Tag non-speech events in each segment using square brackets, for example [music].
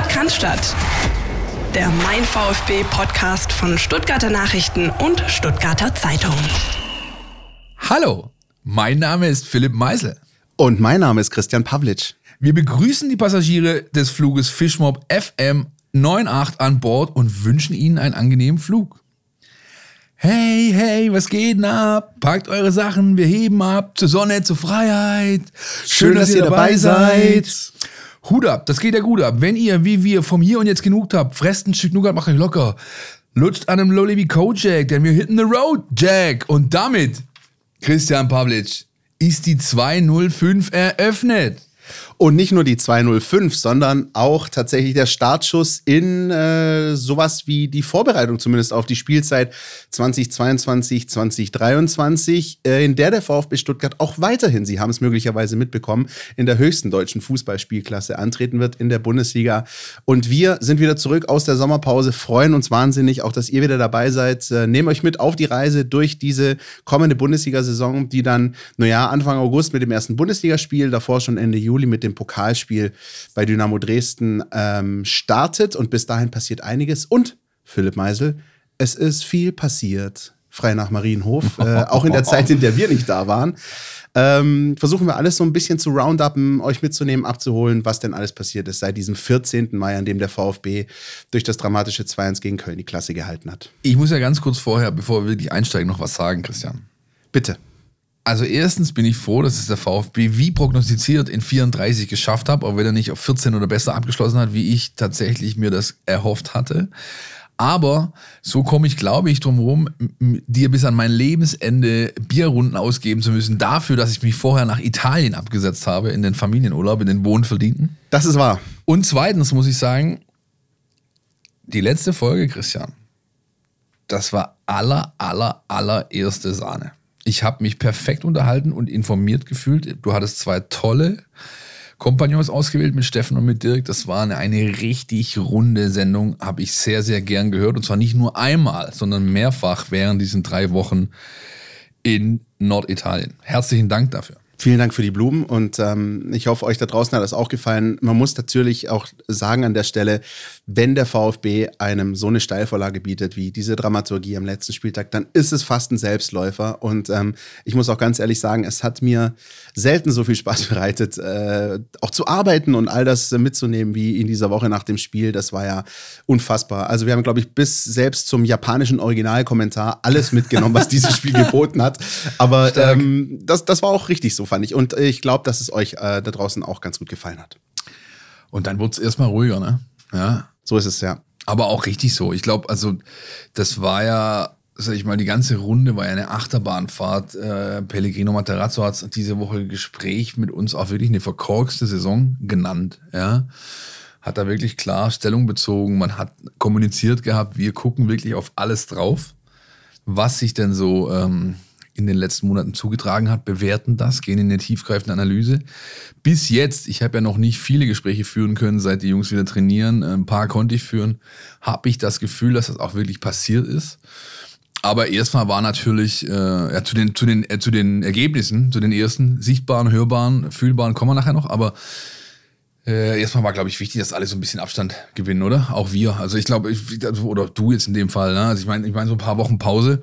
Sport kann Der Mein VfB Podcast von Stuttgarter Nachrichten und Stuttgarter Zeitung. Hallo, mein Name ist Philipp Meisel. Und mein Name ist Christian Pavlic. Wir begrüßen die Passagiere des Fluges Fischmob FM 98 an Bord und wünschen ihnen einen angenehmen Flug. Hey, hey, was geht denn ab? Packt eure Sachen, wir heben ab zur Sonne, zur Freiheit. Schön, Schön dass, dass, ihr dabei seid. seid. Hut ab, das geht ja gut ab. Wenn ihr, wie wir, vom Hier und Jetzt genug habt, fresst ein Stück Nougat, macht euch locker. Lutscht an einem Lolly wie Jack, denn wir hitten the road, Jack. Und damit, Christian Pavlic, ist die 205 eröffnet. Und nicht nur die 205, sondern auch tatsächlich der Startschuss in äh, sowas wie die Vorbereitung zumindest auf die Spielzeit 2022, 2023, äh, in der der VfB Stuttgart auch weiterhin, Sie haben es möglicherweise mitbekommen, in der höchsten deutschen Fußballspielklasse antreten wird in der Bundesliga. Und wir sind wieder zurück aus der Sommerpause, freuen uns wahnsinnig, auch dass ihr wieder dabei seid. Äh, nehmen euch mit auf die Reise durch diese kommende Bundesliga-Saison, die dann, naja, Anfang August mit dem ersten Bundesligaspiel, davor schon Ende Juli mit dem dem Pokalspiel bei Dynamo Dresden ähm, startet. Und bis dahin passiert einiges. Und Philipp Meisel, es ist viel passiert. Frei nach Marienhof, äh, auch in der Zeit, in der wir nicht da waren. Ähm, versuchen wir alles so ein bisschen zu rounduppen, euch mitzunehmen, abzuholen, was denn alles passiert ist seit diesem 14. Mai, an dem der VfB durch das dramatische 2-1 gegen Köln die Klasse gehalten hat. Ich muss ja ganz kurz vorher, bevor wir wirklich einsteigen, noch was sagen, Christian. Bitte. Also erstens bin ich froh, dass es der VfB wie prognostiziert in 34 geschafft hat, auch wenn er nicht auf 14 oder besser abgeschlossen hat, wie ich tatsächlich mir das erhofft hatte. Aber so komme ich, glaube ich, drum herum, dir bis an mein Lebensende Bierrunden ausgeben zu müssen, dafür, dass ich mich vorher nach Italien abgesetzt habe, in den Familienurlaub, in den Wohnverdienten. Das ist wahr. Und zweitens muss ich sagen, die letzte Folge, Christian, das war aller, aller, allererste Sahne. Ich habe mich perfekt unterhalten und informiert gefühlt. Du hattest zwei tolle Kompagnons ausgewählt mit Steffen und mit Dirk. Das war eine, eine richtig runde Sendung, habe ich sehr, sehr gern gehört. Und zwar nicht nur einmal, sondern mehrfach während diesen drei Wochen in Norditalien. Herzlichen Dank dafür. Vielen Dank für die Blumen und ähm, ich hoffe, euch da draußen hat das auch gefallen. Man muss natürlich auch sagen an der Stelle, wenn der VfB einem so eine Steilvorlage bietet wie diese Dramaturgie am letzten Spieltag, dann ist es fast ein Selbstläufer. Und ähm, ich muss auch ganz ehrlich sagen, es hat mir selten so viel Spaß [laughs] bereitet, äh, auch zu arbeiten und all das äh, mitzunehmen wie in dieser Woche nach dem Spiel. Das war ja unfassbar. Also wir haben, glaube ich, bis selbst zum japanischen Originalkommentar alles mitgenommen, was dieses Spiel [laughs] geboten hat. Aber ähm, das, das war auch richtig so fand ich. Und ich glaube, dass es euch äh, da draußen auch ganz gut gefallen hat. Und dann wurde es erstmal ruhiger, ne? Ja. So ist es, ja. Aber auch richtig so. Ich glaube, also, das war ja, sag ich mal, die ganze Runde war ja eine Achterbahnfahrt. Äh, Pellegrino Materazzo hat diese Woche Gespräch mit uns auch wirklich eine verkorkste Saison genannt, ja. Hat da wirklich klar Stellung bezogen. Man hat kommuniziert gehabt, wir gucken wirklich auf alles drauf, was sich denn so ähm, in den letzten Monaten zugetragen hat, bewerten das, gehen in eine tiefgreifende Analyse. Bis jetzt, ich habe ja noch nicht viele Gespräche führen können, seit die Jungs wieder trainieren, ein paar konnte ich führen, habe ich das Gefühl, dass das auch wirklich passiert ist. Aber erstmal war natürlich äh, ja, zu, den, zu, den, äh, zu den Ergebnissen, zu den ersten sichtbaren, hörbaren, fühlbaren kommen wir nachher noch, aber äh, erstmal war, glaube ich, wichtig, dass alle so ein bisschen Abstand gewinnen, oder? Auch wir. Also ich glaube, oder du jetzt in dem Fall, ne? Also ich meine, ich meine, so ein paar Wochen Pause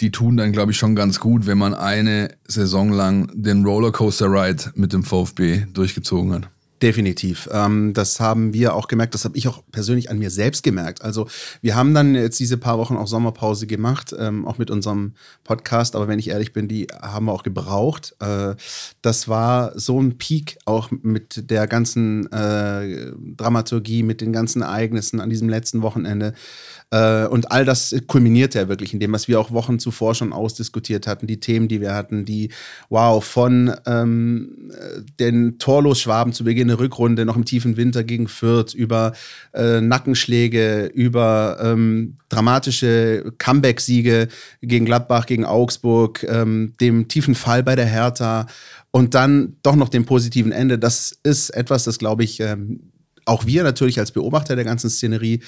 die tun dann, glaube ich, schon ganz gut, wenn man eine Saison lang den Rollercoaster Ride mit dem VfB durchgezogen hat. Definitiv. Ähm, das haben wir auch gemerkt, das habe ich auch persönlich an mir selbst gemerkt. Also wir haben dann jetzt diese paar Wochen auch Sommerpause gemacht, ähm, auch mit unserem Podcast, aber wenn ich ehrlich bin, die haben wir auch gebraucht. Äh, das war so ein Peak auch mit der ganzen äh, Dramaturgie, mit den ganzen Ereignissen an diesem letzten Wochenende. Äh, und all das kulminierte ja wirklich in dem, was wir auch Wochen zuvor schon ausdiskutiert hatten, die Themen, die wir hatten, die, wow, von ähm, den Torlos-Schwaben zu Beginn der Rückrunde, noch im tiefen Winter gegen Fürth, über äh, Nackenschläge, über ähm, dramatische Comeback-Siege gegen Gladbach, gegen Augsburg, ähm, dem tiefen Fall bei der Hertha und dann doch noch dem positiven Ende. Das ist etwas, das, glaube ich, ähm, auch wir natürlich als Beobachter der ganzen Szenerie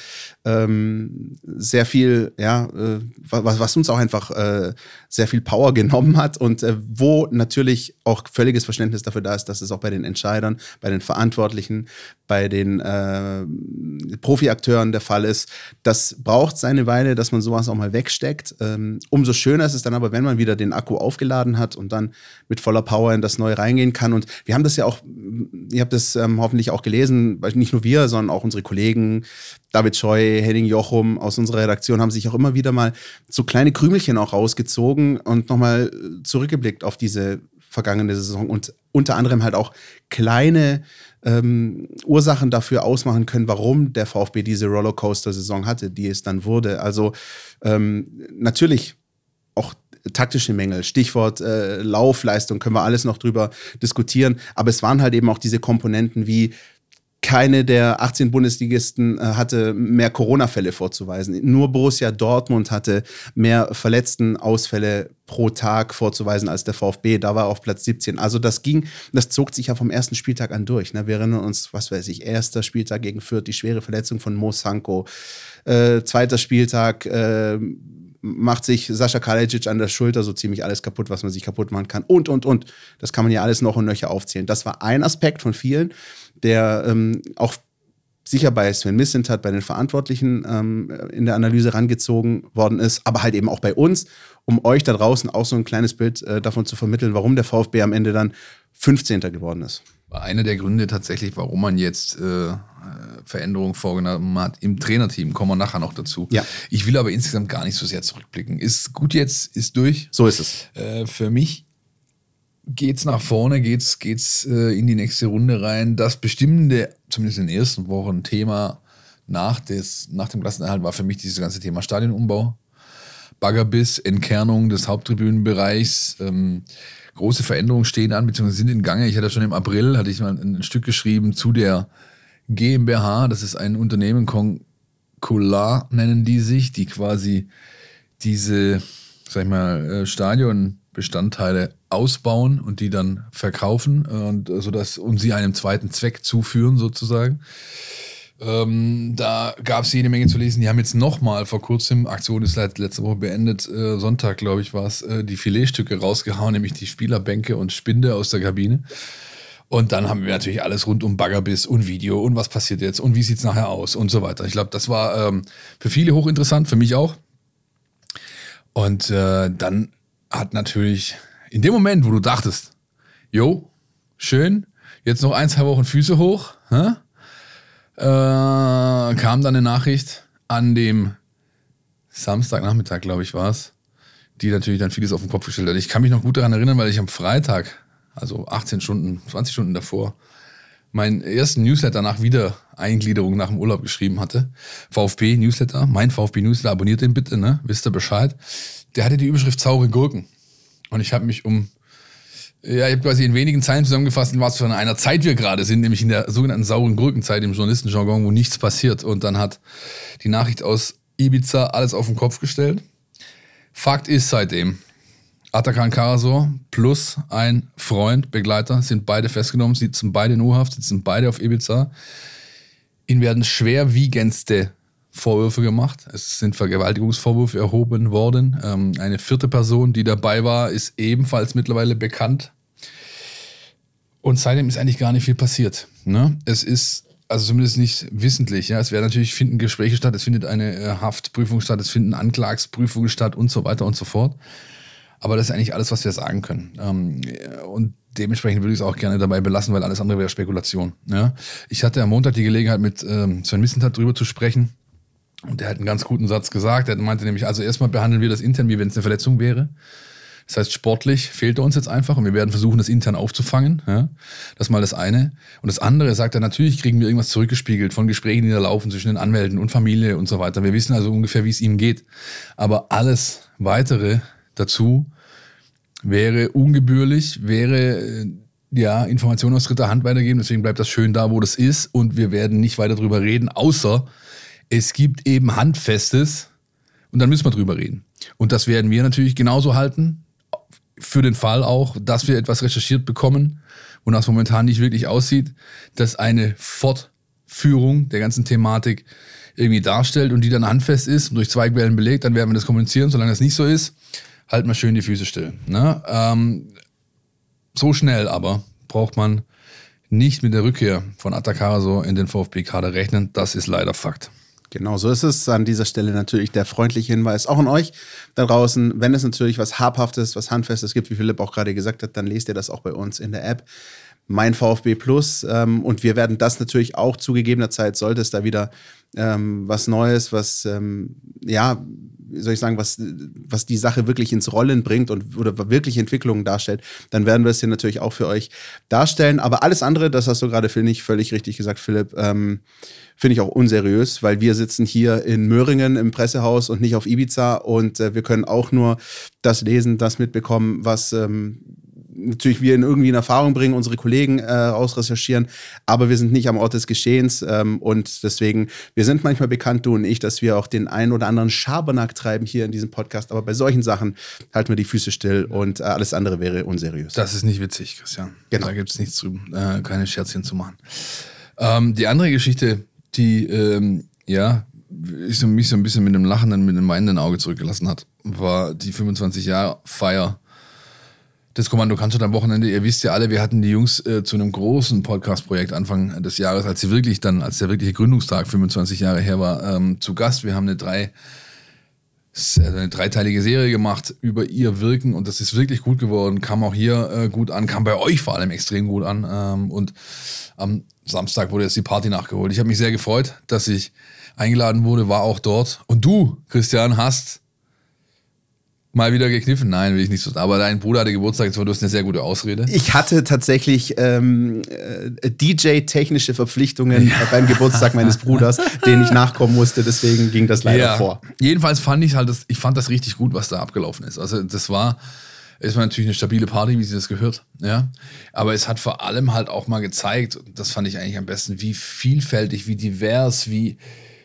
ähm, sehr viel, ja, äh, was, was, uns auch einfach äh, sehr viel Power [laughs] genommen hat und äh, wo natürlich auch völliges Verständnis dafür da ist, dass es auch bei den Entscheidern, bei den Verantwortlichen, bei den äh, Profi-Akteuren der Fall ist. Das braucht seine Weile, dass man sowas auch mal wegsteckt. Ähm, umso schöner ist es dann aber, wenn man wieder den Akku aufgeladen hat und dann mit voller Power in das Neue reingehen kann. Und wir haben das ja auch, ihr habt das ähm, hoffentlich auch gelesen, nicht nur wir, sondern auch unsere Kollegen, David Scheu, Henning Jochum aus unserer Redaktion haben sich auch immer wieder mal so kleine Krümelchen auch rausgezogen und nochmal zurückgeblickt auf diese vergangene Saison und unter anderem halt auch kleine ähm, Ursachen dafür ausmachen können, warum der VfB diese Rollercoaster-Saison hatte, die es dann wurde. Also ähm, natürlich auch taktische Mängel, Stichwort äh, Laufleistung, können wir alles noch drüber diskutieren. Aber es waren halt eben auch diese Komponenten wie keine der 18 Bundesligisten äh, hatte mehr Corona-Fälle vorzuweisen. Nur Borussia Dortmund hatte mehr Verletzten-Ausfälle pro Tag vorzuweisen als der VfB. Da war er auf Platz 17. Also das ging, das zog sich ja vom ersten Spieltag an durch. Ne? Wir erinnern uns, was weiß ich, erster Spieltag gegen Fürth, die schwere Verletzung von Mo Sanko. Äh, zweiter Spieltag äh, macht sich Sascha Kalecic an der Schulter so ziemlich alles kaputt, was man sich kaputt machen kann. Und, und, und. Das kann man ja alles noch und nöcher aufzählen. Das war ein Aspekt von vielen der ähm, auch sicher bei Sven Missentat, bei den Verantwortlichen ähm, in der Analyse rangezogen worden ist, aber halt eben auch bei uns, um euch da draußen auch so ein kleines Bild äh, davon zu vermitteln, warum der VfB am Ende dann 15. geworden ist. War einer der Gründe tatsächlich, warum man jetzt äh, Veränderungen vorgenommen hat im Trainerteam. Kommen wir nachher noch dazu. Ja. Ich will aber insgesamt gar nicht so sehr zurückblicken. Ist gut jetzt, ist durch. So ist es. Äh, für mich geht's nach vorne, geht's, geht's äh, in die nächste Runde rein. Das bestimmende, zumindest in den ersten Wochen, Thema nach, des, nach dem Klassenerhalt war für mich dieses ganze Thema Stadionumbau. Baggerbiss, Entkernung des Haupttribünenbereichs. Ähm, große Veränderungen stehen an, beziehungsweise sind in Gange. Ich hatte schon im April, hatte ich mal ein, ein Stück geschrieben zu der GmbH. Das ist ein Unternehmen, Concolar nennen die sich, die quasi diese, sag ich mal, äh, Stadionbestandteile ausbauen und die dann verkaufen und äh, sodass und sie einem zweiten Zweck zuführen sozusagen. Ähm, da gab es jede Menge zu lesen. Die haben jetzt nochmal vor kurzem, Aktion ist seit letzter Woche beendet, äh, Sonntag, glaube ich, war es, äh, die Filetstücke rausgehauen, nämlich die Spielerbänke und Spinde aus der Kabine. Und dann haben wir natürlich alles rund um Baggerbiss und Video und was passiert jetzt und wie sieht es nachher aus und so weiter. Ich glaube, das war ähm, für viele hochinteressant, für mich auch. Und äh, dann hat natürlich in dem Moment, wo du dachtest, jo, schön, jetzt noch ein, zwei Wochen Füße hoch, hä? Äh, kam dann eine Nachricht an dem Samstagnachmittag, glaube ich, war es, die natürlich dann vieles auf den Kopf gestellt hat. Ich kann mich noch gut daran erinnern, weil ich am Freitag, also 18 Stunden, 20 Stunden davor, meinen ersten Newsletter nach Wiedereingliederung nach dem Urlaub geschrieben hatte. VfB Newsletter, mein VfB Newsletter, abonniert den bitte, ne? Wisst ihr Bescheid. Der hatte die Überschrift saure Gurken. Und ich habe mich um, ja, ich habe quasi in wenigen Zeilen zusammengefasst, was für einer Zeit wir gerade sind, nämlich in der sogenannten sauren Gurkenzeit im Journalistenjargon, wo nichts passiert. Und dann hat die Nachricht aus Ibiza alles auf den Kopf gestellt. Fakt ist seitdem, Atakan Karasor plus ein Freund, Begleiter, sind beide festgenommen, sitzen beide in U-Haft, sitzen beide auf Ibiza. Ihnen werden schwerwiegendste Vorwürfe gemacht. Es sind Vergewaltigungsvorwürfe erhoben worden. Ähm, eine vierte Person, die dabei war, ist ebenfalls mittlerweile bekannt. Und seitdem ist eigentlich gar nicht viel passiert. Ne? Es ist also zumindest nicht wissentlich. Ja, es werden natürlich finden Gespräche statt, es findet eine äh, Haftprüfung statt, es finden Anklagsprüfungen statt und so weiter und so fort. Aber das ist eigentlich alles, was wir sagen können. Ähm, und dementsprechend würde ich es auch gerne dabei belassen, weil alles andere wäre Spekulation. Ja? Ich hatte am Montag die Gelegenheit, mit ähm, Sven Missentat darüber zu sprechen. Und der hat einen ganz guten Satz gesagt. Er meinte nämlich, also erstmal behandeln wir das intern, wie wenn es eine Verletzung wäre. Das heißt, sportlich fehlt er uns jetzt einfach und wir werden versuchen, das intern aufzufangen. Ja? Das ist mal das eine. Und das andere sagt er, natürlich kriegen wir irgendwas zurückgespiegelt von Gesprächen, die da laufen zwischen den Anwälten und Familie und so weiter. Wir wissen also ungefähr, wie es ihm geht. Aber alles weitere dazu wäre ungebührlich, wäre äh, ja Informationen aus dritter Hand weitergeben. Deswegen bleibt das schön da, wo das ist. Und wir werden nicht weiter drüber reden, außer es gibt eben Handfestes und dann müssen wir drüber reden. Und das werden wir natürlich genauso halten, für den Fall auch, dass wir etwas recherchiert bekommen, wonach es momentan nicht wirklich aussieht, dass eine Fortführung der ganzen Thematik irgendwie darstellt und die dann handfest ist und durch zwei Quellen belegt, dann werden wir das kommunizieren. Solange das nicht so ist, halten wir schön die Füße still. Ne? Ähm, so schnell aber braucht man nicht mit der Rückkehr von Atakara in den VfB-Kader rechnen. Das ist leider Fakt. Genau, so ist es. An dieser Stelle natürlich der freundliche Hinweis auch an euch da draußen. Wenn es natürlich was Habhaftes, was Handfestes gibt, wie Philipp auch gerade gesagt hat, dann lest ihr das auch bei uns in der App. Mein VfB Plus. Ähm, und wir werden das natürlich auch zu gegebener Zeit, sollte es da wieder ähm, was Neues, was, ähm, ja, soll ich sagen, was, was die Sache wirklich ins Rollen bringt und oder wirklich Entwicklungen darstellt, dann werden wir es hier natürlich auch für euch darstellen. Aber alles andere, das hast du gerade, finde ich, völlig richtig gesagt, Philipp, ähm, finde ich auch unseriös, weil wir sitzen hier in Möhringen im Pressehaus und nicht auf Ibiza und äh, wir können auch nur das lesen, das mitbekommen, was ähm, natürlich wir in irgendwie in Erfahrung bringen, unsere Kollegen äh, ausrecherchieren, aber wir sind nicht am Ort des Geschehens ähm, und deswegen, wir sind manchmal bekannt, du und ich, dass wir auch den einen oder anderen Schabernack treiben hier in diesem Podcast, aber bei solchen Sachen halten wir die Füße still und äh, alles andere wäre unseriös. Das ist nicht witzig, Christian. Genau. Da gibt es nichts zu, äh, keine Scherzchen zu machen. Ähm, die andere Geschichte, die, ähm, ja, ich mich so ein bisschen mit einem lachenden, mit einem weinenden Auge zurückgelassen hat, war die 25 Jahre Feier das Kommando kannst du am Wochenende. Ihr wisst ja alle, wir hatten die Jungs äh, zu einem großen Podcast-Projekt Anfang des Jahres, als sie wirklich dann, als der wirkliche Gründungstag 25 Jahre her war, ähm, zu Gast. Wir haben eine drei äh, eine dreiteilige Serie gemacht über ihr Wirken und das ist wirklich gut geworden. Kam auch hier äh, gut an, kam bei euch vor allem extrem gut an. Ähm, und am Samstag wurde jetzt die Party nachgeholt. Ich habe mich sehr gefreut, dass ich eingeladen wurde, war auch dort. Und du, Christian, hast mal wieder gekniffen? Nein, will ich nicht so. Aber dein Bruder hatte Geburtstag, jetzt war du hast eine sehr gute Ausrede. Ich hatte tatsächlich ähm, äh, DJ-technische Verpflichtungen ja. beim Geburtstag meines Bruders, denen ich nachkommen musste. Deswegen ging das leider ja. vor. Jedenfalls fand ich halt, das, ich fand das richtig gut, was da abgelaufen ist. Also das war, es war natürlich eine stabile Party, wie sie das gehört. Ja, aber es hat vor allem halt auch mal gezeigt, das fand ich eigentlich am besten, wie vielfältig, wie divers, wie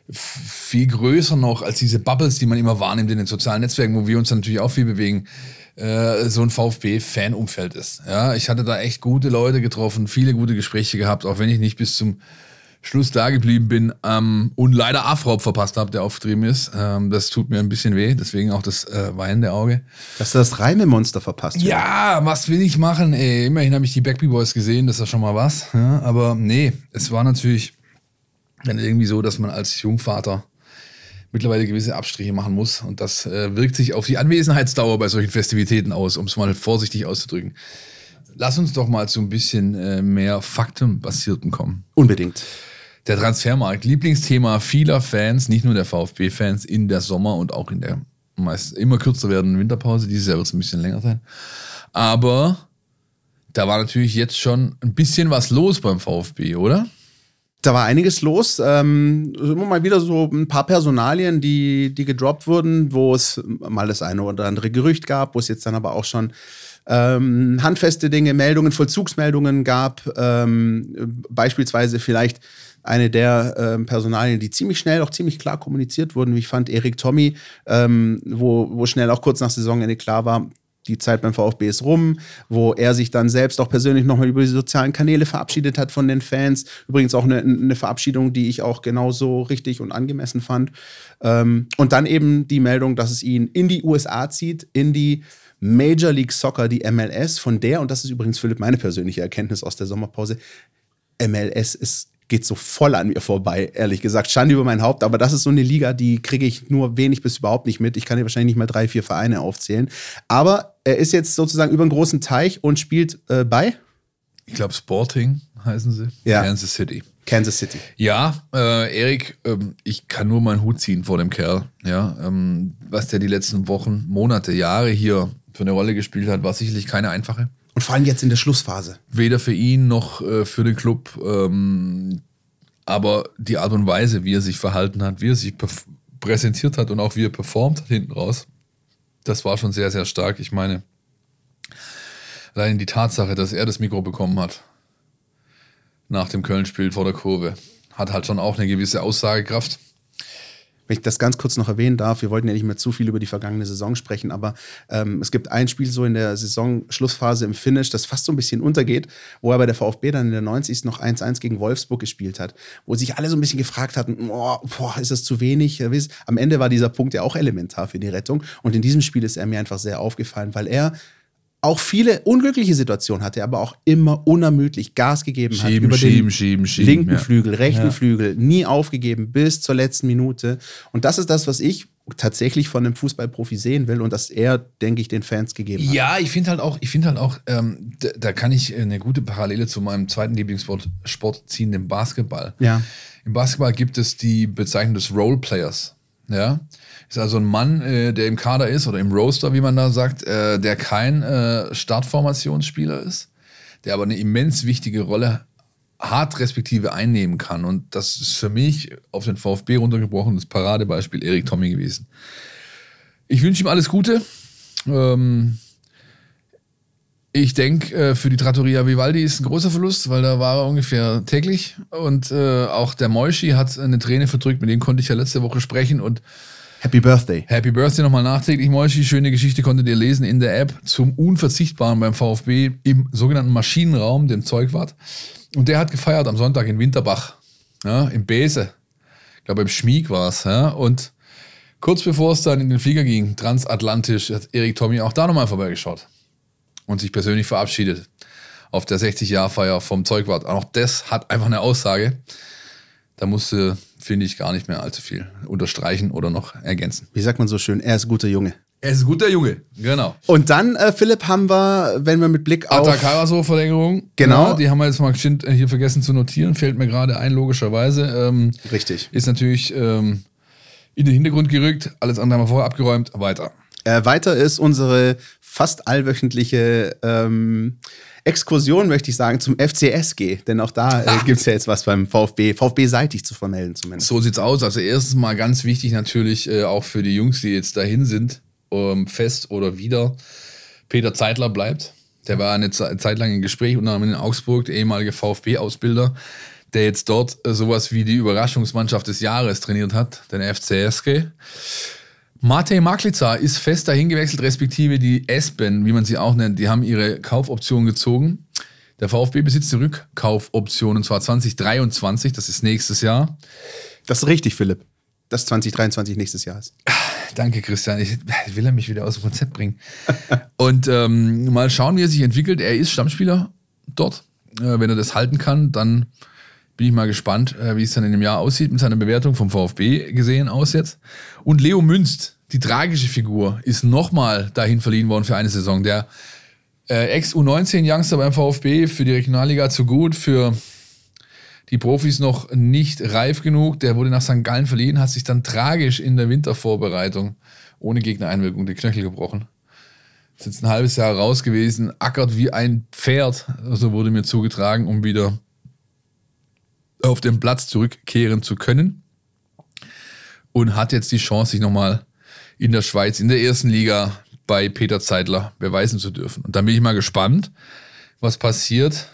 viel größer noch als diese Bubbles, die man immer wahrnimmt in den sozialen Netzwerken, wo wir uns natürlich auch viel bewegen, äh, so ein VfB-Fanumfeld ist. Ja, ich hatte da echt gute Leute getroffen, viele gute Gespräche gehabt, auch wenn ich nicht bis zum Schluss da geblieben bin ähm, und leider Afraub verpasst habe, der aufgetrieben ist. Ähm, das tut mir ein bisschen weh, deswegen auch das äh, weinende Auge. Dass du das Reime-Monster verpasst hast. Ja, was will ich machen? Ey, immerhin habe ich die Backbee Boys gesehen, das ist ja schon mal was. Ja, aber nee, es war natürlich dann irgendwie so, dass man als Jungvater mittlerweile gewisse Abstriche machen muss. Und das äh, wirkt sich auf die Anwesenheitsdauer bei solchen Festivitäten aus, um es mal vorsichtig auszudrücken. Lass uns doch mal zu ein bisschen äh, mehr faktenbasierten kommen. Unbedingt. Der Transfermarkt, Lieblingsthema vieler Fans, nicht nur der VfB-Fans, in der Sommer- und auch in der meist immer kürzer werdenden Winterpause. Dieses Jahr wird es ein bisschen länger sein. Aber da war natürlich jetzt schon ein bisschen was los beim VfB, oder? Da war einiges los. Ähm, immer mal wieder so ein paar Personalien, die, die gedroppt wurden, wo es mal das eine oder andere Gerücht gab, wo es jetzt dann aber auch schon ähm, handfeste Dinge, Meldungen, Vollzugsmeldungen gab. Ähm, beispielsweise vielleicht eine der ähm, Personalien, die ziemlich schnell, auch ziemlich klar kommuniziert wurden, wie ich fand, Erik Tommy, ähm, wo, wo schnell auch kurz nach Saisonende klar war, die Zeit beim VfB ist rum, wo er sich dann selbst auch persönlich nochmal über die sozialen Kanäle verabschiedet hat von den Fans. Übrigens auch eine, eine Verabschiedung, die ich auch genauso richtig und angemessen fand. Ähm, und dann eben die Meldung, dass es ihn in die USA zieht, in die Major League Soccer, die MLS, von der, und das ist übrigens Philipp meine persönliche Erkenntnis aus der Sommerpause, MLS ist geht so voll an mir vorbei, ehrlich gesagt. Schande über mein Haupt, aber das ist so eine Liga, die kriege ich nur wenig bis überhaupt nicht mit. Ich kann hier wahrscheinlich nicht mal drei, vier Vereine aufzählen. Aber er ist jetzt sozusagen über einen großen Teich und spielt äh, bei? Ich glaube, Sporting heißen sie. Ja. Kansas City. Kansas City. Ja, äh, Erik, ähm, ich kann nur meinen Hut ziehen vor dem Kerl. Ja, ähm, was der die letzten Wochen, Monate, Jahre hier für eine Rolle gespielt hat, war sicherlich keine einfache. Und vor allem jetzt in der Schlussphase. Weder für ihn noch äh, für den Club. Ähm, aber die Art und Weise, wie er sich verhalten hat, wie er sich präsentiert hat und auch wie er performt hat hinten raus, das war schon sehr, sehr stark. Ich meine, allein die Tatsache, dass er das Mikro bekommen hat nach dem Köln-Spiel vor der Kurve, hat halt schon auch eine gewisse Aussagekraft. Wenn ich das ganz kurz noch erwähnen darf, wir wollten ja nicht mehr zu viel über die vergangene Saison sprechen, aber ähm, es gibt ein Spiel so in der Saisonschlussphase im Finish, das fast so ein bisschen untergeht, wo er bei der VfB dann in der 90. noch 1-1 gegen Wolfsburg gespielt hat, wo sich alle so ein bisschen gefragt hatten, oh, boah, ist das zu wenig? Am Ende war dieser Punkt ja auch elementar für die Rettung und in diesem Spiel ist er mir einfach sehr aufgefallen, weil er auch viele unglückliche Situationen hatte, aber auch immer unermüdlich Gas gegeben Schieben, hat. Über schieben, den schieben, schieben, linken ja. Flügel, rechten Ja. Flügel, nie aufgegeben bis zur letzten Minute. Und das ist das, was ich tatsächlich von einem Fußballprofi sehen will und das er, denke ich, den Fans gegeben hat. Ja, ich finde halt auch, ich finde halt auch, ähm, da, da kann ich eine gute Parallele zu meinem zweiten Lieblingssport Sport ziehen, dem Basketball. Ja. Im Basketball gibt es die Bezeichnung des Roleplayers. Ja, ist also ein Mann, äh, der im Kader ist oder im Roster, wie man da sagt, äh, der kein äh, Startformationsspieler ist, der aber eine immens wichtige Rolle hart respektive einnehmen kann. Und das ist für mich auf den VfB runtergebrochen das Paradebeispiel Erik Tommy gewesen. Ich wünsche ihm alles Gute. Ähm, ich denke, äh, für die Trattoria Vivaldi ist ein großer Verlust, weil da war er ungefähr täglich. Und äh, auch der Moischi hat eine Träne verdrückt, mit dem konnte ich ja letzte Woche sprechen. Und Happy Birthday. Happy Birthday nochmal nachträglich, Moischi. Schöne Geschichte konntet ihr lesen in der App zum Unverzichtbaren beim VfB im sogenannten Maschinenraum, dem Zeugwart. Und der hat gefeiert am Sonntag in Winterbach, ja, im Bese. Ich glaube, im Schmieg war es. Ja, und kurz bevor es dann in den Flieger ging, transatlantisch, hat Erik Tommy auch da nochmal vorbeigeschaut und sich persönlich verabschiedet auf der 60-Jahr-Feier vom Zeugwart. Auch das hat einfach eine Aussage. Da musste, finde ich, gar nicht mehr allzu viel unterstreichen oder noch ergänzen. Wie sagt man so schön? Er ist ein guter Junge. Er ist ein guter Junge, genau. Und dann, äh, Philipp, haben wir, wenn wir mit Blick auf. Atakaraso-Verlängerung. Genau. Ja, die haben wir jetzt mal äh, hier vergessen zu notieren. Fällt mir gerade ein, logischerweise. Ähm, Richtig. Ist natürlich ähm, in den Hintergrund gerückt. Alles andere haben wir vorher abgeräumt. Weiter. Äh, weiter ist unsere fast allwöchentliche ähm, Exkursion, möchte ich sagen, zum FCSG. Denn auch da äh, gibt es ja jetzt was beim VfB, VfB-seitig zu vermelden zumindest. So sieht's aus. Also erstens mal ganz wichtig natürlich äh, auch für die Jungs, die jetzt dahin sind, ähm, fest oder wieder. Peter Zeitler bleibt. Der war eine Ze- Zeit lang im Gespräch, unter anderem in Augsburg, der ehemalige VfB-Ausbilder, der jetzt dort äh, sowas wie die Überraschungsmannschaft des Jahres trainiert hat, den FCSG. Matej Maklica ist fest dahin gewechselt, respektive die Espen, wie man sie auch nennt, die haben ihre Kaufoption gezogen. Der VfB besitzt eine Rückkaufoption und zwar 2023, das ist nächstes Jahr. Das ist richtig, Philipp. Das 2023 nächstes Jahr ist. Danke, Christian. Ich, will er mich wieder aus dem Konzept bringen. [laughs] Und ähm, mal schauen, wie er sich entwickelt. Er ist Stammspieler dort. Äh, wenn er das halten kann, dann bin ich mal gespannt, äh, wie es dann in dem Jahr aussieht, mit seiner Bewertung vom VfB gesehen aus jetzt. Und Leo Münst, die tragische Figur, ist nochmal dahin verliehen worden für eine Saison. Der äh, Ex-U19-Youngster beim VfB für die Regionalliga zu gut, für die Profis noch nicht reif genug. Der wurde nach St. Gallen verliehen, hat sich dann tragisch in der Wintervorbereitung ohne Gegnereinwirkung die Knöchel gebrochen. Ist jetzt ein halbes Jahr raus gewesen, ackert wie ein Pferd, so wurde mir zugetragen, um wieder auf den Platz zurückkehren zu können. Und hat jetzt die Chance, sich nochmal in der Schweiz, in der ersten Liga bei Peter Zeitler beweisen zu dürfen. Und da bin ich mal gespannt, was passiert,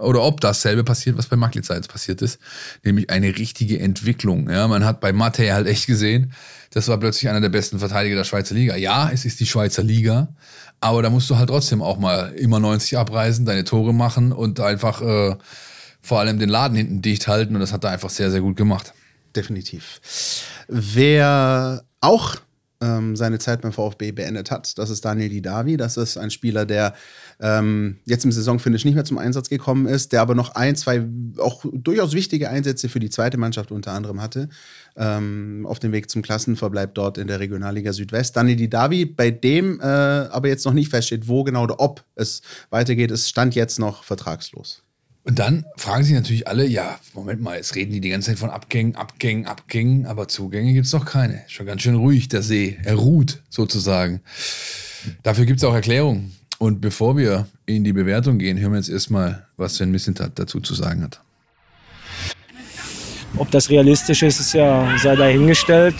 oder ob dasselbe passiert, was bei Maglica jetzt passiert ist, nämlich eine richtige Entwicklung. Ja, man hat bei Matej halt echt gesehen, das war plötzlich einer der besten Verteidiger der Schweizer Liga. Ja, es ist die Schweizer Liga, aber da musst du halt trotzdem auch mal immer 90 abreisen, deine Tore machen und einfach äh, vor allem den Laden hinten dicht halten und das hat er einfach sehr, sehr gut gemacht. Definitiv. Wer auch ähm, seine Zeit beim VfB beendet hat, das ist Daniel Didavi. Das ist ein Spieler, der ähm, jetzt im Saisonfinish nicht mehr zum Einsatz gekommen ist, der aber noch ein, zwei auch durchaus wichtige Einsätze für die zweite Mannschaft unter anderem hatte. Ähm, auf dem Weg zum Klassenverbleib dort in der Regionalliga Südwest. Daniel Didavi, bei dem äh, aber jetzt noch nicht feststeht, wo genau oder ob es weitergeht, ist Stand jetzt noch vertragslos. Und dann fragen sich natürlich alle, ja, Moment mal, jetzt reden die die ganze Zeit von Abgängen, Abgängen, Abgängen, aber Zugänge gibt es noch keine. Schon ganz schön ruhig, der See. Er ruht sozusagen. Dafür gibt es auch Erklärungen. Und bevor wir in die Bewertung gehen, hören wir jetzt erstmal, was Sven Missentat dazu zu sagen hat. Ob das realistisch ist, ist ja sei dahingestellt.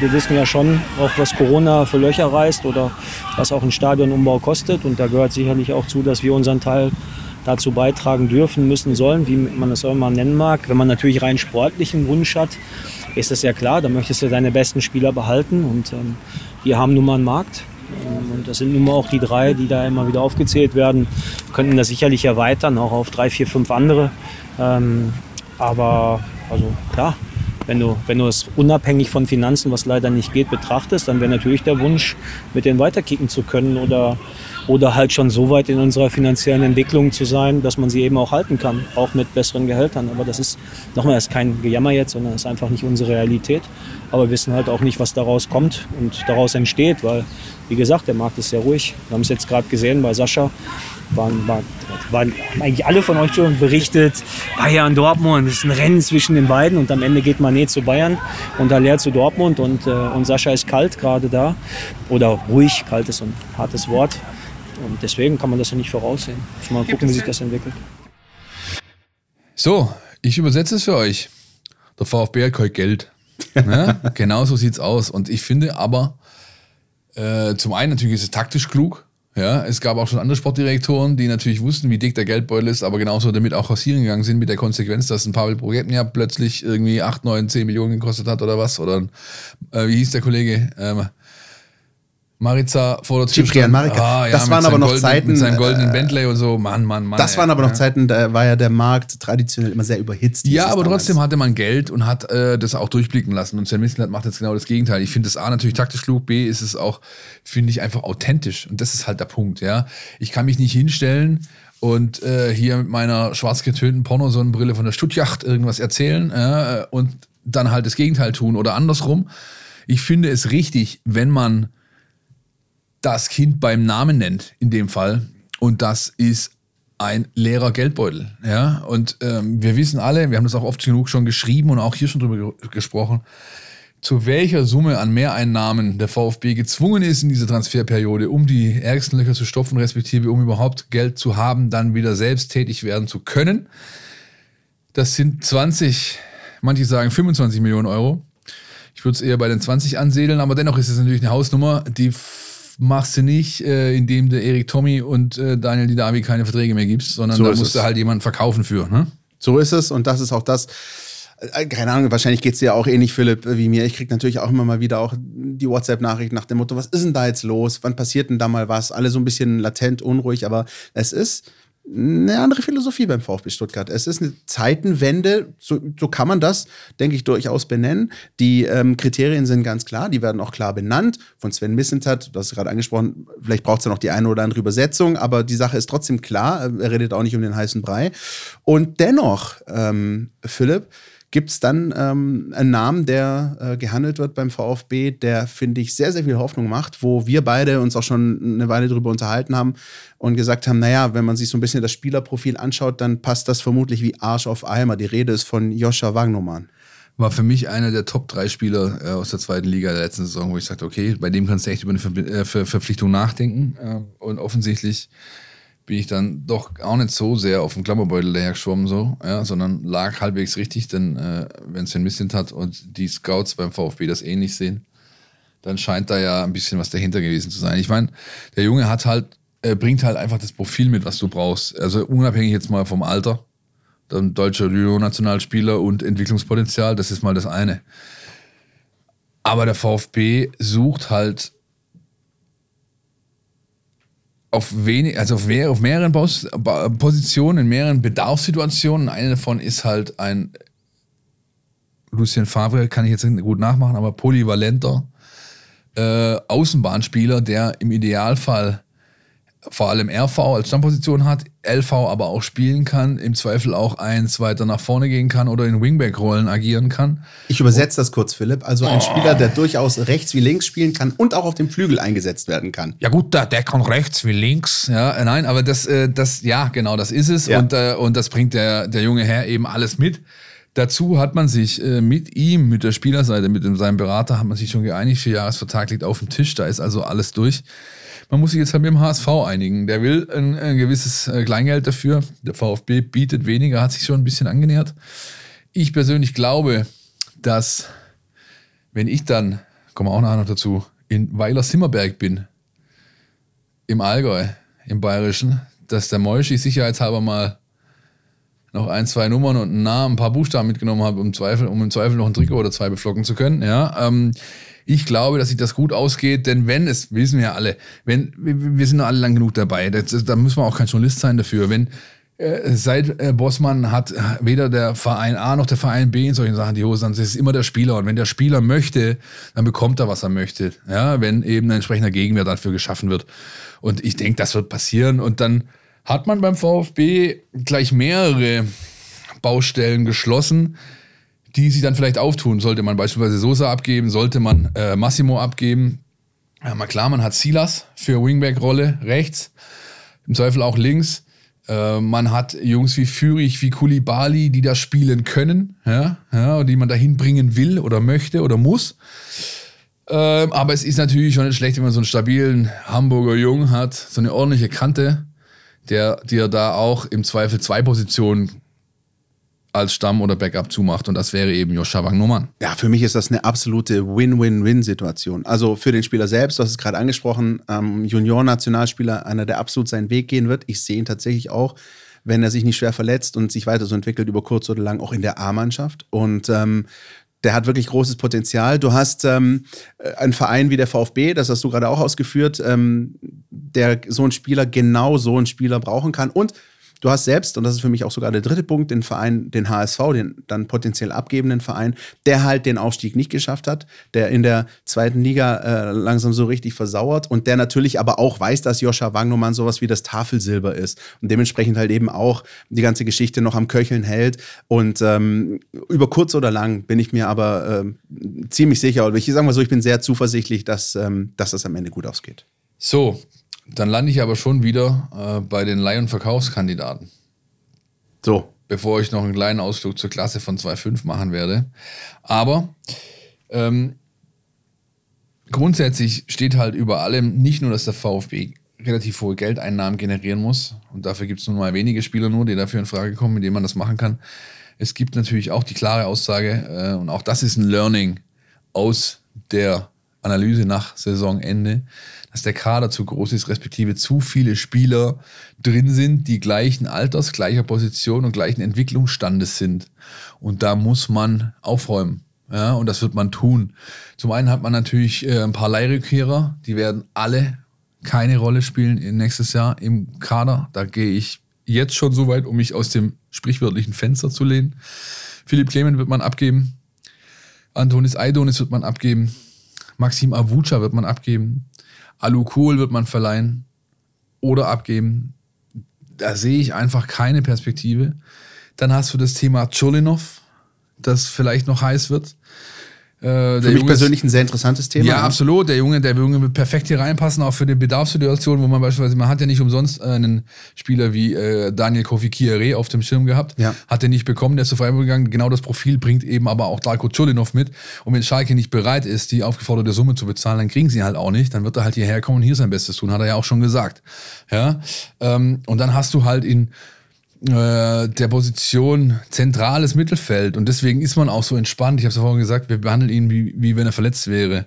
Wir wissen ja schon, auch was Corona für Löcher reißt oder was auch ein Stadionumbau kostet. Und da gehört sicherlich auch zu, dass wir unseren Teil dazu beitragen dürfen, müssen, sollen, wie man das auch immer nennen mag. Wenn man natürlich rein sportlichen Wunsch hat, ist das ja klar, da möchtest du deine besten Spieler behalten. Und ähm, wir haben nun mal einen Markt. Ähm, Und das sind nun mal auch die drei, die da immer wieder aufgezählt werden. Könnten das sicherlich erweitern, auch auf drei, vier, fünf andere. Ähm, aber also klar, wenn du, wenn du es unabhängig von Finanzen, was leider nicht geht, betrachtest, dann wäre natürlich der Wunsch, mit denen weiterkicken zu können oder, oder halt schon so weit in unserer finanziellen Entwicklung zu sein, dass man sie eben auch halten kann, auch mit besseren Gehältern. Aber das ist, nochmal, das ist kein Gejammer jetzt, sondern es ist einfach nicht unsere Realität. Aber wir wissen halt auch nicht, was daraus kommt und daraus entsteht, weil, wie gesagt, der Markt ist sehr ruhig. Wir haben es jetzt gerade gesehen bei Sascha, waren, waren, waren eigentlich alle von euch schon berichtet, Bayern, Dortmund, das ist ein Rennen zwischen den beiden und am Ende geht Manet zu Bayern und Haller zu Dortmund und, äh, und Sascha ist kalt gerade da oder ruhig, kalt ist ein hartes Wort und deswegen kann man das ja nicht voraussehen. Muss mal gucken, wie sich das entwickelt. So, ich übersetze es für euch. Der VfB hat kein Geld. Ne? [laughs] genau so sieht's aus. Und ich finde aber, äh, zum einen natürlich ist es taktisch klug, ja, es gab auch schon andere Sportdirektoren, die natürlich wussten, wie dick der Geldbeutel ist, aber genauso damit auch rasieren gegangen sind mit der Konsequenz, dass ein Pavel ja plötzlich irgendwie 8, 9, 10 Millionen gekostet hat oder was. Oder äh, wie hieß der Kollege? Ähm, Maritza vor der Tür. Ciprian Marika. Ah, ja, das waren aber noch goldenen, Zeiten. Mit seinem goldenen äh, Bentley und so. Mann, Mann, Mann. Das ey. waren aber noch ja. Zeiten, da war ja der Markt traditionell immer sehr überhitzt. Ja, aber damals. trotzdem hatte man Geld und hat äh, das auch durchblicken lassen. Und Sven Mislintat macht jetzt genau das Gegenteil. Ich finde das A natürlich taktisch klug, B ist es auch, finde ich, einfach authentisch. Und das ist halt der Punkt, ja. Ich kann mich nicht hinstellen und äh, hier mit meiner schwarz getönten Pornosonnenbrille von der Stuttjacht irgendwas erzählen äh, und dann halt das Gegenteil tun oder andersrum. Ich finde es richtig, wenn man das Kind beim Namen nennt, in dem Fall. Und das ist ein leerer Geldbeutel. Ja? Und ähm, wir wissen alle, wir haben das auch oft genug schon geschrieben und auch hier schon drüber ge gesprochen, zu welcher Summe an Mehreinnahmen der VfB gezwungen ist in dieser Transferperiode, um die ärgsten Löcher zu stopfen, respektive um überhaupt Geld zu haben, dann wieder selbst tätig werden zu können. Das sind 20, manche sagen 25 Millionen Euro. Ich würde es eher bei den 20 ansiedeln, aber dennoch ist es natürlich eine Hausnummer, die machst du nicht, äh, indem du Erik Tommy und äh, Daniel Didavi keine Verträge mehr gibst, sondern So da musst es. du halt jemanden verkaufen für. Ne? So ist es und das ist auch das. äh, Keine Ahnung, wahrscheinlich geht es dir auch ähnlich, Philipp, wie mir. Ich kriege natürlich auch immer mal wieder auch die WhatsApp-Nachricht nach dem Motto, was ist denn da jetzt los? Wann passiert denn da mal was? Alle so ein bisschen latent unruhig, aber es ist eine andere Philosophie beim VfB Stuttgart. Es ist eine Zeitenwende, so, so kann man das, denke ich, durchaus benennen. Die ähm, Kriterien sind ganz klar, die werden auch klar benannt. Von Sven Missentat, hast es gerade angesprochen, vielleicht braucht es ja noch die eine oder andere Übersetzung, aber die Sache ist trotzdem klar. Er redet auch nicht um den heißen Brei. Und dennoch, ähm, Philipp, gibt es dann ähm, einen Namen, der äh, gehandelt wird beim VfB, der, finde ich, sehr, sehr viel Hoffnung macht, wo wir beide uns auch schon eine Weile drüber unterhalten haben und gesagt haben, naja, wenn man sich so ein bisschen das Spielerprofil anschaut, dann passt das vermutlich wie Arsch auf Eimer. Die Rede ist von Joscha Wagnermann. War für mich einer der Top 3 Spieler äh, aus der zweiten Liga der letzten Saison, wo ich sagte, okay, bei dem kannst du echt über eine äh, Ver Verpflichtung nachdenken. Ähm, und offensichtlich bin ich dann doch auch nicht so sehr auf dem Klammerbeutel dahergeschwommen, so, ja, sondern lag halbwegs richtig, denn äh, wenn es ein Missint hat und die Scouts beim VfB das ähnlich sehen, dann scheint da ja ein bisschen was dahinter gewesen zu sein. Ich meine, der Junge hat halt, äh, bringt halt einfach das Profil mit, was du brauchst. Also unabhängig jetzt mal vom Alter, dann deutscher Judo-Nationalspieler und Entwicklungspotenzial, das ist mal das eine. Aber der VfB sucht halt auf wenig, also auf, mehr, auf mehreren Pos Positionen, in mehreren Bedarfssituationen. Eine davon ist halt ein Lucien Favre, kann ich jetzt nicht gut nachmachen, aber polyvalenter äh, Außenbahnspieler, der im Idealfall vor allem RV als Stammposition hat, LV aber auch spielen kann, im Zweifel auch eins weiter nach vorne gehen kann oder in Wingback-Rollen agieren kann. Ich übersetze das kurz, Philipp. Also ein Spieler, der durchaus rechts wie links spielen kann und auch auf dem Flügel eingesetzt werden kann. Ja gut, der, der kann rechts wie links. Ja, äh, nein, aber das, äh, das, ja, genau, das ist es. Ja. Und, äh, und das bringt der, der junge Herr eben alles mit. Dazu hat man sich äh, mit ihm, mit der Spielerseite, mit dem, seinem Berater, hat man sich schon geeinigt. Vierjahresvertrag liegt auf dem Tisch, da ist also alles durch. Man muss sich jetzt halt mit dem HSV einigen. Der will ein, ein gewisses äh, Kleingeld dafür. Der VfB bietet weniger, hat sich schon ein bisschen angenähert. Ich persönlich glaube, dass wenn ich dann, kommen wir auch noch dazu, in Weiler-Simmerberg bin, im Allgäu, im Bayerischen, dass der Moischi sicherheitshalber mal noch ein, zwei Nummern und einen Namen, ein paar Buchstaben mitgenommen hat, um, Zweifel, um im Zweifel noch ein Trikot oder zwei beflocken zu können. Ja, ähm, ich glaube, dass sich das gut ausgeht, denn wenn es, wissen wir ja alle, wenn, wir, wir sind alle lang genug dabei, da muss man auch kein Journalist sein dafür, wenn äh, seit äh, Bossmann hat weder der Verein A noch der Verein B in solchen Sachen die Hose an. Es ist immer der Spieler. Und wenn der Spieler möchte, dann bekommt er, was er möchte. Ja, wenn eben ein entsprechender Gegenwert dafür geschaffen wird. Und ich denke, das wird passieren. Und dann hat man beim VfB gleich mehrere Baustellen geschlossen, die sich dann vielleicht auftun. Sollte man beispielsweise Sosa abgeben, sollte man äh, Massimo abgeben. Ja, mal klar, man hat Silas für Wingback-Rolle rechts, im Zweifel auch links. Äh, man hat Jungs wie Fürich, wie Kulibali, die da spielen können, ja, ja, die man dahin bringen will oder möchte oder muss. Ähm, aber es ist natürlich schon nicht schlecht, wenn man so einen stabilen Hamburger Jungen hat, so eine ordentliche Kante, der dir da auch im Zweifel zwei Positionen als Stamm oder Backup zumacht und das wäre eben Joscha Wagnumann. Ja, für mich ist das eine absolute Win-Win-Win-Situation. Also für den Spieler selbst, du hast es gerade angesprochen, ähm, Junior-Nationalspieler, einer, der absolut seinen Weg gehen wird. Ich sehe ihn tatsächlich auch, wenn er sich nicht schwer verletzt und sich weiter so entwickelt, über kurz oder lang auch in der A-Mannschaft. Und ähm, der hat wirklich großes Potenzial. Du hast ähm, einen Verein wie der VfB, das hast du gerade auch ausgeführt, ähm, der so einen Spieler genau so einen Spieler brauchen kann. Und Du hast selbst, und das ist für mich auch sogar der dritte Punkt, den Verein, den HSV, den dann potenziell abgebenden Verein, der halt den Aufstieg nicht geschafft hat, der in der zweiten Liga äh, langsam so richtig versauert und der natürlich aber auch weiß, dass Joscha Wagnumann sowas wie das Tafelsilber ist und dementsprechend halt eben auch die ganze Geschichte noch am Köcheln hält. Und ähm, über kurz oder lang bin ich mir aber äh, ziemlich sicher, oder ich sage mal so, ich bin sehr zuversichtlich, dass, ähm, dass das am Ende gut ausgeht. So, dann lande ich aber schon wieder äh, bei den Leih- und Verkaufskandidaten. So. Bevor ich noch einen kleinen Ausflug zur Klasse von 2.5 machen werde. Aber ähm, grundsätzlich steht halt über allem nicht nur, dass der VfB relativ hohe Geldeinnahmen generieren muss. Und dafür gibt es nun mal wenige Spieler nur, die dafür in Frage kommen, mit denen man das machen kann. Es gibt natürlich auch die klare Aussage, äh, und auch das ist ein Learning aus der Analyse nach Saisonende, dass der Kader zu groß ist, respektive zu viele Spieler drin sind, die gleichen Alters, gleicher Position und gleichen Entwicklungsstandes sind. Und da muss man aufräumen. Ja, und das wird man tun. Zum einen hat man natürlich äh, ein paar Leihrückkehrer, die werden alle keine Rolle spielen nächstes Jahr im Kader. Da gehe ich jetzt schon so weit, um mich aus dem sprichwörtlichen Fenster zu lehnen. Philipp Clement wird man abgeben. Antonis Aidonis wird man abgeben. Maxim Avucha wird man abgeben. Alukohl wird man verleihen oder abgeben. Da sehe ich einfach keine Perspektive. Dann hast du das Thema Cholinov, das vielleicht noch heiß wird. Äh, für mich Junge persönlich ein sehr interessantes Thema. Ja, ja, absolut. Der Junge, der Junge wird perfekt hier reinpassen, auch für die Bedarfssituation, wo man beispielsweise, man hat ja nicht umsonst einen Spieler wie äh, Daniel Kofi Kiere auf dem Schirm gehabt. Ja. Hat er nicht bekommen, der ist zu Freiburg gegangen. Genau das Profil bringt eben aber auch Darko Chulinov mit. Und wenn Schalke nicht bereit ist, die aufgeforderte Summe zu bezahlen, dann kriegen sie halt auch nicht. Dann wird er halt hierher kommen und hier sein Bestes tun, hat er ja auch schon gesagt. Ja. Ähm, und dann hast du halt in äh, der Position zentrales Mittelfeld und deswegen ist man auch so entspannt. Ich habe es ja vorhin gesagt, wir behandeln ihn wie, wie wenn er verletzt wäre,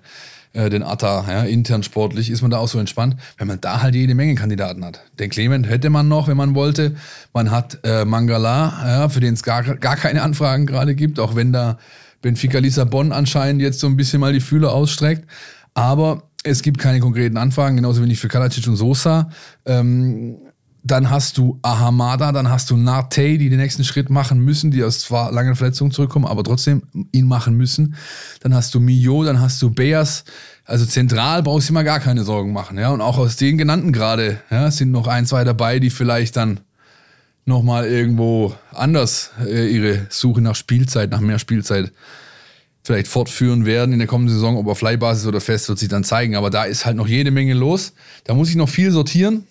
äh, den Atta, ja, intern sportlich ist man da auch so entspannt, wenn man da halt jede Menge Kandidaten hat. Den Clement hätte man noch, wenn man wollte. Man hat äh, Mangala, ja, für den es gar, gar keine Anfragen gerade gibt, auch wenn da Benfica Lissabon anscheinend jetzt so ein bisschen mal die Fühler ausstreckt. Aber es gibt keine konkreten Anfragen, genauso wenig für Kalacic und Sosa. Ähm, dann hast du Ahamada, dann hast du Nate, die den nächsten Schritt machen müssen, die aus zwar langen Verletzungen zurückkommen, aber trotzdem ihn machen müssen. Dann hast du Mio, dann hast du Beas. Also zentral brauchst du immer gar keine Sorgen machen. Ja? Und auch aus den genannten gerade ja, sind noch ein, zwei dabei, die vielleicht dann nochmal irgendwo anders äh, ihre Suche nach Spielzeit, nach mehr Spielzeit vielleicht fortführen werden in der kommenden Saison. Ob auf Leihbasis oder fest, wird sich dann zeigen. Aber da ist halt noch jede Menge los. Da muss ich noch viel sortieren.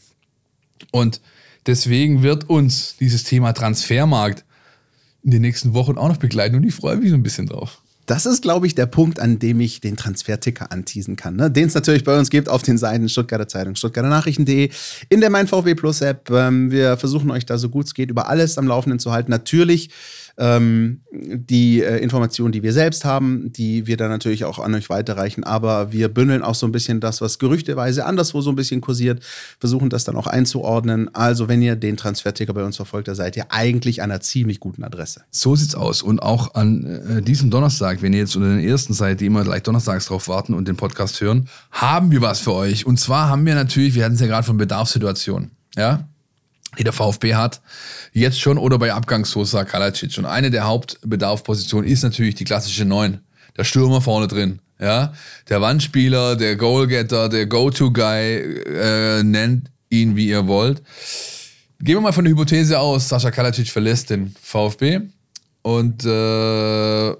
Und deswegen wird uns dieses Thema Transfermarkt in den nächsten Wochen auch noch begleiten und ich freue mich so ein bisschen drauf. Das ist, glaube ich, der Punkt, an dem ich den Transferticker anteasen kann. Ne? Den es natürlich bei uns gibt auf den Seiten Stuttgarter Zeitung, Stuttgarter Nachrichten.de, in der Mein VW Plus App. Ähm, wir versuchen euch da so gut es geht über alles am Laufenden zu halten. Natürlich ähm, die äh, Informationen, die wir selbst haben, die wir dann natürlich auch an euch weiterreichen. Aber wir bündeln auch so ein bisschen das, was gerüchteweise anderswo so ein bisschen kursiert, versuchen das dann auch einzuordnen. Also, wenn ihr den Transferticker bei uns verfolgt, da seid ihr eigentlich an einer ziemlich guten Adresse. So sieht's aus. Und auch an äh, diesem Donnerstag, wenn ihr jetzt unter den ersten seid, die immer gleich donnerstags drauf warten und den Podcast hören, haben wir was für euch. Und zwar haben wir natürlich, wir hatten es ja gerade von Bedarfssituationen. Ja, die der VfB hat, jetzt schon oder bei Abgang Sosa Kalacic. Und eine der Hauptbedarfpositionen ist natürlich die klassische Neun, der Stürmer vorne drin. Ja, der Wandspieler, der Goalgetter, der Go-To-Guy, äh, nennt ihn wie ihr wollt. Gehen wir mal von der Hypothese aus, Sascha Kalacic verlässt den VfB und äh,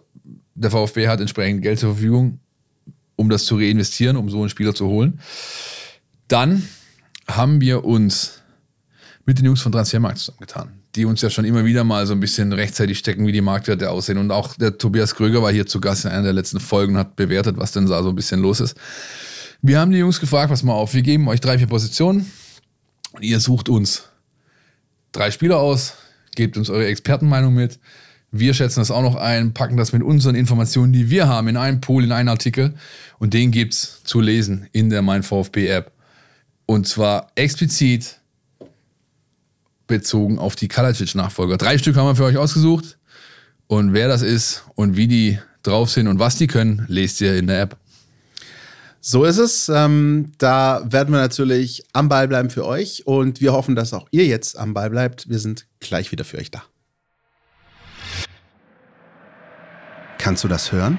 der VfB hat entsprechend Geld zur Verfügung, um das zu reinvestieren, um so einen Spieler zu holen. Dann haben wir uns mit den Jungs von Transfermarkt zusammengetan, die uns ja schon immer wieder mal so ein bisschen rechtzeitig stecken, wie die Marktwerte aussehen. Und auch der Tobias Kröger war hier zu Gast in einer der letzten Folgen und hat bewertet, was denn da so ein bisschen los ist. Wir haben die Jungs gefragt, pass mal auf, wir geben euch drei, vier Positionen und ihr sucht uns drei Spieler aus, gebt uns eure Expertenmeinung mit. Wir schätzen das auch noch ein, packen das mit unseren Informationen, die wir haben, in einen Pool, in einen Artikel und den gibt es zu lesen in der Mein VfB App. Und zwar explizit bezogen auf die Kalacic-Nachfolger. Drei Stück haben wir für euch ausgesucht. Und wer das ist und wie die drauf sind und was die können, lest ihr in der App. So ist es. Ähm, da werden wir natürlich am Ball bleiben für euch und wir hoffen, dass auch ihr jetzt am Ball bleibt. Wir sind gleich wieder für euch da. Kannst du das hören?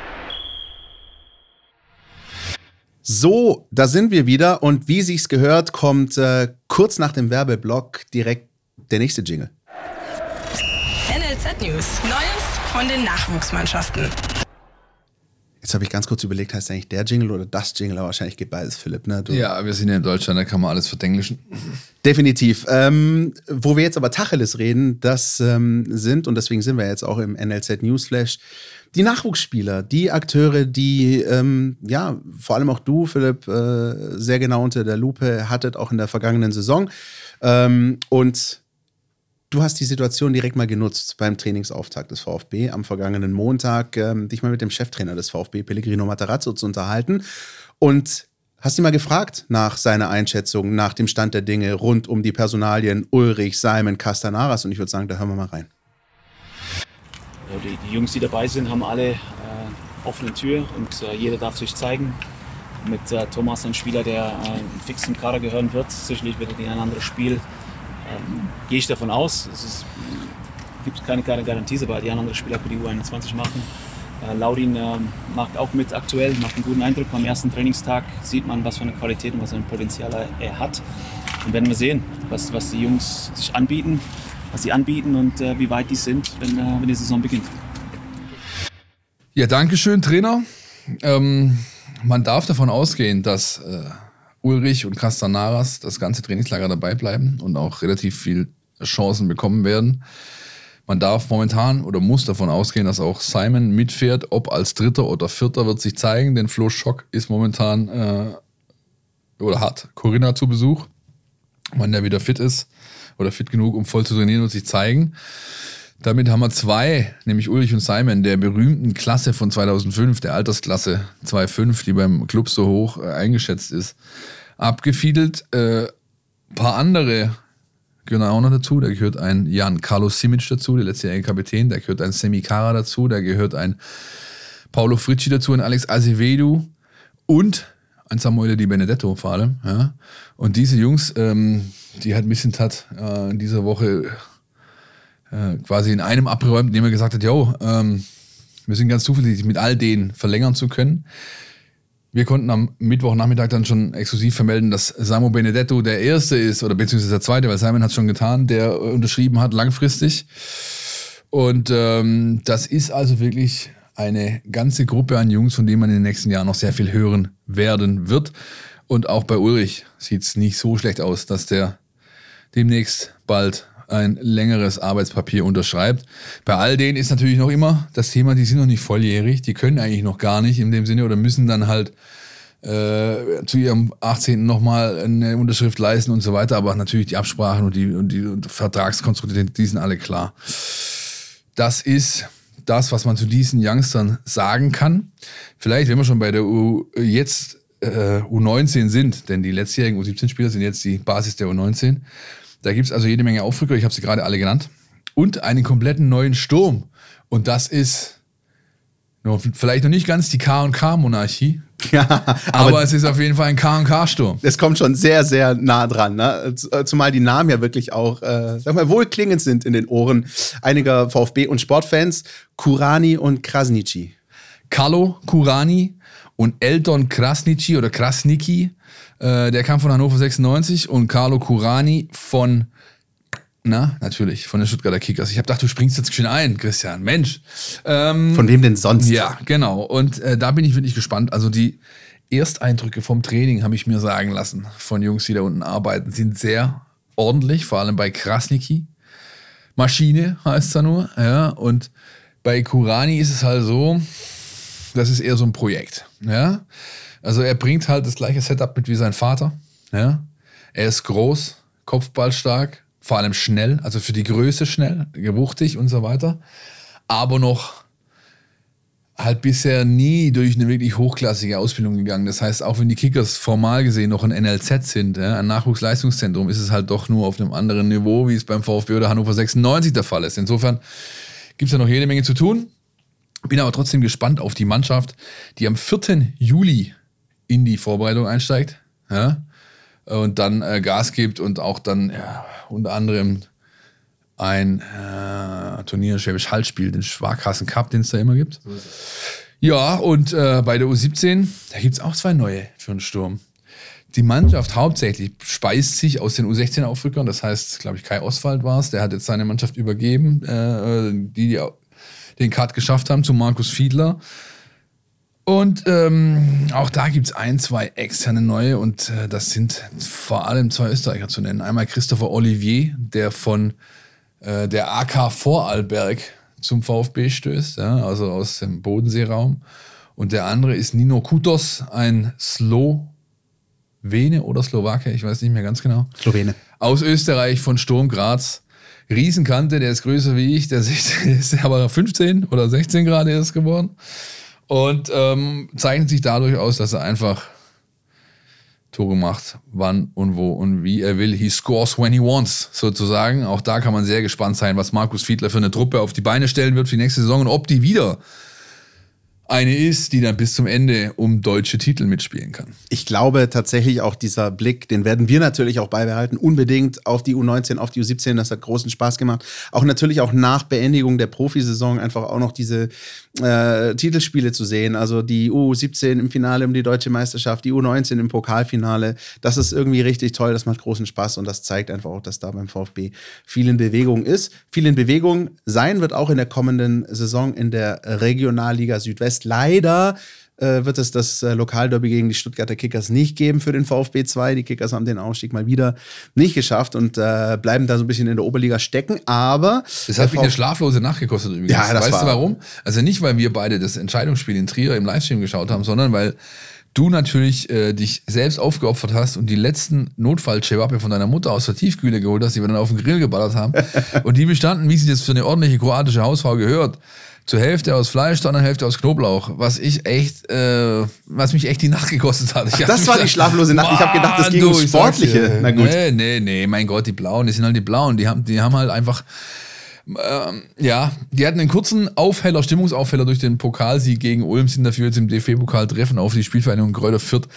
So, da sind wir wieder und wie sich's gehört, kommt äh, kurz nach dem Werbeblock direkt der nächste Jingle. NLZ News. Neues von den Nachwuchsmannschaften. Jetzt habe ich ganz kurz überlegt, heißt eigentlich der Jingle oder das Jingle? Aber wahrscheinlich geht beides, Philipp. Ne? Du Ja, wir sind ja in Deutschland, da kann man alles verdenglischen. Definitiv. Ähm, wo wir jetzt aber Tacheles reden, das ähm, sind, und deswegen sind wir jetzt auch im NLZ Newsflash, die Nachwuchsspieler, die Akteure, die, ähm, ja, vor allem auch du, Philipp, äh, sehr genau unter der Lupe hattet, auch in der vergangenen Saison. Ähm, und du hast die Situation direkt mal genutzt beim Trainingsauftakt des VfB am vergangenen Montag, ähm, dich mal mit dem Cheftrainer des VfB, Pellegrino Matarazzo, zu unterhalten. Und hast ihn mal gefragt nach seiner Einschätzung, nach dem Stand der Dinge rund um die Personalien Ulrich, Simon, Castanaras. Und ich würde sagen, da hören wir mal rein. Ja, die, die Jungs, die dabei sind, haben alle äh, offene Tür und äh, jeder darf sich zeigen. Mit äh, Thomas ein Spieler, der äh, fix zum Kader gehören wird. Sicherlich wird er in ein anderes Spiel. Ähm, Gehe ich davon aus. Es gibt keine, keine Garantie, aber die anderen Spieler für die U21 machen. Äh, Laudin ähm, macht auch mit aktuell, macht einen guten Eindruck. Am ersten Trainingstag sieht man, was für eine Qualität und was für ein Potenzial er, er hat. Und werden wir sehen, was, was die Jungs sich anbieten, was sie anbieten und äh, wie weit die sind, wenn, äh, wenn die Saison beginnt. Ja, danke schön, Trainer. Ähm, man darf davon ausgehen, dass äh, Ulrich und Castanaras das ganze Trainingslager dabei bleiben und auch relativ viel Chancen bekommen werden. Man darf momentan oder muss davon ausgehen, dass auch Simon mitfährt. Ob als Dritter oder Vierter wird sich zeigen, denn Flo Schock ist momentan äh, oder hat Corinna zu Besuch. Wann der wieder fit ist oder fit genug, um voll zu trainieren, wird sich zeigen. Damit haben wir zwei, nämlich Ulrich und Simon, der berühmten Klasse von 2005, der Altersklasse 2.5, die beim Club so hoch äh, eingeschätzt ist, abgefiedelt. Äh, paar andere gehören auch noch dazu. Da gehört ein Jan Carlos Simic dazu, der letztjährige Kapitän. Da gehört ein Semi Kara dazu. Da gehört ein Paulo Fritschi dazu, ein Alex Azevedo und ein Samuel Di Benedetto vor allem. Ja. Und diese Jungs, ähm, die hat Missentat äh, in dieser Woche äh, quasi in einem abgeräumt, indem er gesagt hat, yo, ähm, wir sind ganz zuversichtlich, mit all denen verlängern zu können. Wir konnten am Mittwochnachmittag dann schon exklusiv vermelden, dass Samo Benedetto der Erste ist, oder beziehungsweise der Zweite, weil Simon hat es schon getan, der unterschrieben hat langfristig. Und ähm, das ist also wirklich eine ganze Gruppe an Jungs, von denen man in den nächsten Jahren noch sehr viel hören werden wird. Und auch bei Ulrich sieht es nicht so schlecht aus, dass der demnächst bald ein längeres Arbeitspapier unterschreibt. Bei all denen ist natürlich noch immer das Thema, die sind noch nicht volljährig, die können eigentlich noch gar nicht in dem Sinne oder müssen dann halt äh, zu ihrem 18. nochmal eine Unterschrift leisten und so weiter. Aber natürlich die Absprachen und die, und die Vertragskonstrukte, die sind alle klar. Das ist das, was man zu diesen Youngstern sagen kann. Vielleicht, wenn wir schon bei der U jetzt äh, U19 sind, denn die letztjährigen U17-Spieler sind jetzt die Basis der U19. Da gibt es also jede Menge Aufrücker, ich habe sie gerade alle genannt. Und einen kompletten neuen Sturm. Und das ist vielleicht noch nicht ganz die KK-Monarchie. [laughs] Ja, aber, aber, es ist auf jeden Fall ein KK-Sturm. Es kommt schon sehr, sehr nah dran. Ne? Äh, zumal die Namen ja wirklich auch, äh, sag mal, wohlklingend sind in den Ohren einiger VfB- und Sportfans. Kurani und Krasnici. Carlo Kurani und Eldon Krasnici oder Krasniki, äh, der kam von Hannover 96 und Carlo Kurani von na, natürlich, von den Stuttgarter Kickers. Ich habe gedacht, du springst jetzt schön ein, Christian. Mensch. Ähm, von wem denn sonst? Ja, genau. Und äh, da bin ich wirklich gespannt. Also die Ersteindrücke vom Training, habe ich mir sagen lassen, von Jungs, die da unten arbeiten, sind sehr ordentlich, vor allem bei Krasniki. Maschine heißt es da nur. Ja, und bei Kurani ist es halt so, das ist eher so ein Projekt. Ja? Also er bringt halt das gleiche Setup mit wie sein Vater. Ja? Er ist groß, kopfballstark, vor allem schnell, also für die Größe schnell, gewuchtig und so weiter. Aber noch halt bisher nie durch eine wirklich hochklassige Ausbildung gegangen. Das heißt, auch wenn die Kickers formal gesehen noch ein NLZ sind, ja, ein Nachwuchsleistungszentrum, ist es halt doch nur auf einem anderen Niveau, wie es beim VfB oder Hannover 96 der Fall ist. Insofern gibt es ja noch jede Menge zu tun. Bin aber trotzdem gespannt auf die Mannschaft, die am 4. Juli in die Vorbereitung einsteigt. Ja? Und dann äh, Gas gibt und auch dann ja, unter anderem ein äh, Turnier Schwäbisch Hall spielt, den Sparkassen Cup, den es da immer gibt. Ja, und äh, bei der U17, da gibt es auch zwei neue für den Sturm. Die Mannschaft hauptsächlich speist sich aus den U16-Aufrückern, das heißt, glaube ich, Kai Oswald war es, der hat jetzt seine Mannschaft übergeben, äh, die, die den Cut geschafft haben zu Markus Fiedler. Und ähm, auch da gibt es ein, zwei externe neue und äh, das sind vor allem zwei Österreicher zu nennen. Einmal Christopher Olivier, der von äh, der AK Vorarlberg zum VfB stößt, ja, also aus dem Bodenseeraum. Und der andere ist Nino Kutos, ein Slowene oder Slowake, ich weiß nicht mehr ganz genau. Slowene. Aus Österreich von Sturm Graz. Riesenkante, der ist größer wie ich, der [laughs] ist aber 15 oder 16 Grad erst geworden. Und ähm, zeichnet sich dadurch aus, dass er einfach Tore macht, wann und wo und wie er will. He scores when he wants, sozusagen. Auch da kann man sehr gespannt sein, was Markus Fiedler für eine Truppe auf die Beine stellen wird für die nächste Saison und ob die wieder eine ist, die dann bis zum Ende um deutsche Titel mitspielen kann. Ich glaube tatsächlich auch dieser Blick, den werden wir natürlich auch beibehalten, unbedingt auf die U19, auf die U17, das hat großen Spaß gemacht. Auch natürlich auch nach Beendigung der Profisaison einfach auch noch diese äh, Titelspiele zu sehen. Also die U17 im Finale um die deutsche Meisterschaft, die U19 im Pokalfinale. Das ist irgendwie richtig toll, das macht großen Spaß und das zeigt einfach auch, dass da beim VfB viel in Bewegung ist. Viel in Bewegung sein wird auch in der kommenden Saison in der Regionalliga Südwest heißt, leider äh, wird es das äh, Lokalderby gegen die Stuttgarter Kickers nicht geben für den VfB 2. Die Kickers haben den Ausstieg mal wieder nicht geschafft und äh, bleiben da so ein bisschen in der Oberliga stecken. Aber. Das hat mich eine schlaflose Nacht gekostet übrigens. Ja, das weißt war du warum? Also nicht, weil wir beide das Entscheidungsspiel in Trier im Livestream geschaut haben, sondern weil du natürlich äh, dich selbst aufgeopfert hast und die letzten Notfall-Chewappe von deiner Mutter aus der Tiefkühle geholt hast, die wir dann auf den Grill geballert haben. [laughs] und die bestanden, wie sie das für eine ordentliche kroatische Hausfrau gehört, zur Hälfte aus Fleisch, zur anderen Hälfte aus Knoblauch, was ich echt, äh, was mich echt die Nacht gekostet hat. Ach, das war die schlaflose Nacht. Ich habe gedacht, das ging ums Sportliche. Na gut. Nee, nee, nee, mein Gott, die Blauen, die sind halt die Blauen. Die haben, die haben halt einfach, ähm, ja, die hatten einen kurzen Aufheller, Stimmungsaufheller durch den Pokalsieg gegen Ulm, sind dafür jetzt im DFB-Pokal treffen auf die Spielvereinigung Kräuter Fürth.